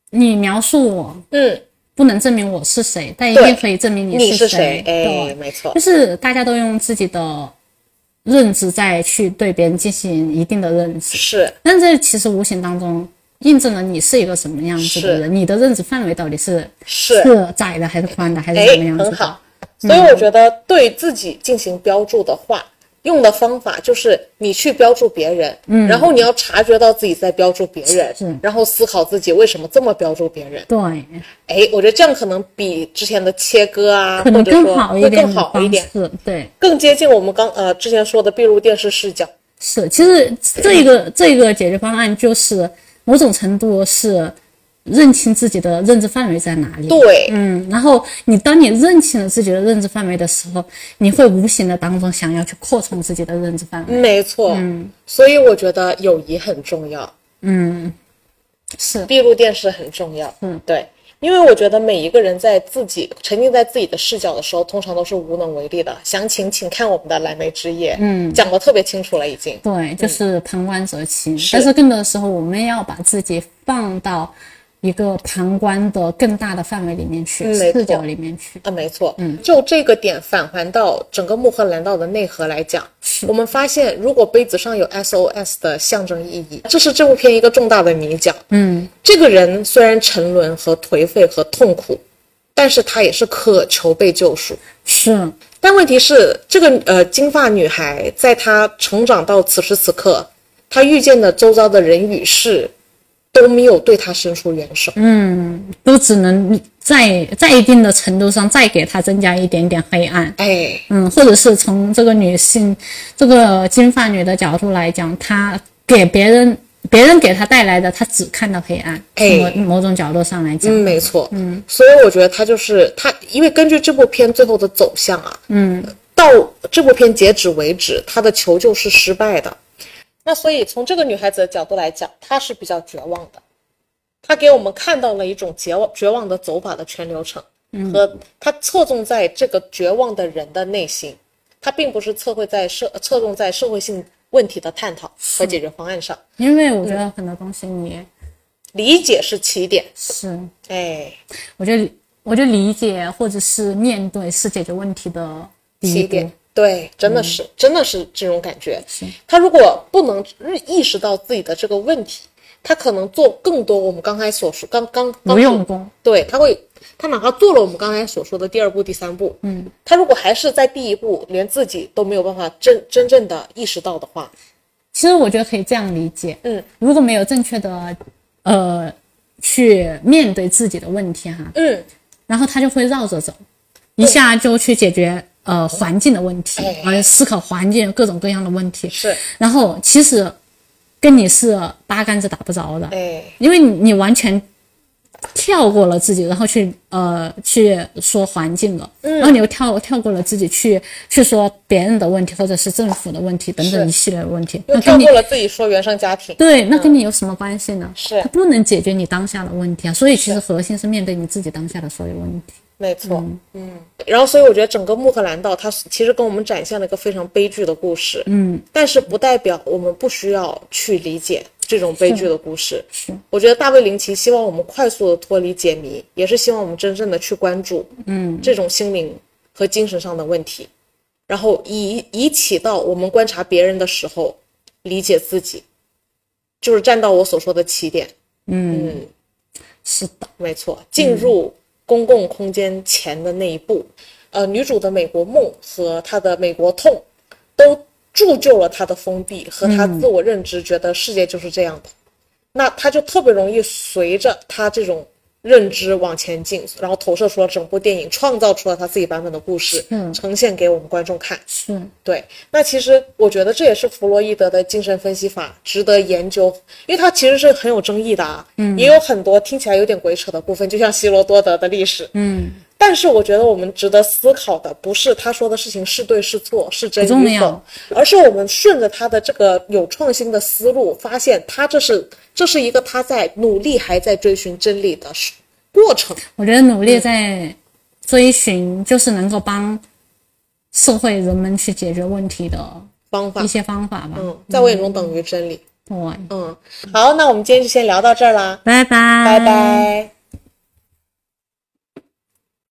你描述我嗯，不能证明我是谁，但一定可以证明你是谁？哎，对，没错就。是大家都用自己的认知在去对别人进行一定的认知，是但这其实无形当中印证了你是一个什么样子的人，你的认知范围到底是是，窄的还是宽的，还是哎什么样，子的？很好。所以我觉得对自己进行标注的话，用的方法就是你去标注别人，嗯，然后你要察觉到自己在标注别人，是然后思考自己为什么这么标注别人。对，哎，我觉得这样可能比之前的切割啊，可能更或者说好一点会更好一点，式，对。更接近我们刚呃之前说的闭路电视视角。是，其实这个这个解决方案就是某种程度是认清自己的认知范围在哪里。对，嗯，然后你当你认清了自己的认知范围的时候，你会无形的当中想要去扩充自己的认知范围。没错。嗯所以我觉得友谊很重要，嗯是，闭路电视很重要。嗯，对，因为我觉得每一个人在自己沉浸在自己的视角的时候，通常都是无能为力的。详情请看我们的蓝莓之夜，嗯，讲的特别清楚了，已经。对，就是旁观者清。但是更多的时候，我们要把自己放到一个旁观的更大的范围里面去，视角里面去。啊，没错，嗯，就这个点返还到整个穆赫兰道的内核来讲，我们发现，如果杯子上有 SOS 的象征意义，这是这部片一个重大的谜角。嗯，这个人虽然沉沦和颓废和痛苦，但是他也是渴求被救赎。是，但问题是，这个呃金发女孩在她成长到此时此刻，她遇见的周遭的人与事都没有对她伸出援手。嗯都只能在在一定的程度上再给他增加一点点黑暗。哎，嗯，或者是从这个女性这个金发女的角度来讲，她给别人别人给她带来的，她只看到黑暗。哎某某种角度上来讲，嗯，没错，嗯，所以我觉得她就是她，因为根据这部片最后的走向啊，嗯，到这部片截止为止，她的求救是失败的。那所以从这个女孩子的角度来讲，她是比较绝望的。她给我们看到了一种绝望绝望的走法的全流程，和她侧重在这个绝望的人的内心，她并不是侧会在社侧重在社会性问题的探讨和解决方案上。因为我觉得很多东西你理解是起点，是，哎，我觉得我觉得理解或者是面对是解决问题的第一步起点。。对，真的是，真的是这种感觉。他如果不能意识到自己的这个问题，他可能做更多我们刚才所说，刚刚刚无用功。对，他会，他哪怕做了我们刚才所说的第二步、第三步，嗯，他如果还是在第一步，连自己都没有办法真真正的意识到的话，其实我觉得可以这样理解，嗯，如果没有正确的呃去面对自己的问题哈，嗯，然后他就会绕着走，一下就去解决呃环境的问题哎，而思考环境各种各样的问题，是，然后其实跟你是八竿子打不着的，哎，因为你你完全跳过了自己，然后去呃去说环境了，嗯。然后你又跳跳过了自己去去说别人的问题或者是政府的问题等等一系列的问题，又跳过了自己说原生家庭，对，那跟你有什么关系呢？是。它不能解决你当下的问题啊，所以其实核心是面对你自己当下的所有问题。没错，嗯，然后所以我觉得整个穆赫兰道它是其实跟我们展现了一个非常悲剧的故事，嗯，但是不代表我们不需要去理解这种悲剧的故事。是，我觉得大卫林奇希望我们快速的脱离解谜，也是希望我们真正的去关注，嗯，这种心灵和精神上的问题，然后以以起到我们观察别人的时候理解自己，就是站到我所说的起点，嗯。是的，没错，进入公共空间前的那一步，呃，女主的美国梦和她的美国痛，都铸就了她的封闭和她自我认知，觉得世界就是这样的。那她就特别容易随着她这种认知往前进，然后投射出了整部电影，创造出了他自己版本的故事，嗯呈现给我们观众看。嗯，对，那其实我觉得这也是弗洛伊德的精神分析法值得研究，因为它其实是很有争议的啊，嗯，也有很多听起来有点鬼扯的部分，就像希罗多德的历史，嗯，但是我觉得我们值得思考的不是他说的事情是对是错，是真与否，而是我们顺着他的这个有创新的思路，发现他这是这是一个他在努力还在追寻真理的过程。我觉得努力在追寻，就是能够帮社会人们去解决问题的方法一，些方法吧。嗯，在我眼中等于真理。对，嗯，好，那我们今天就先聊到这儿啦，拜拜，拜拜。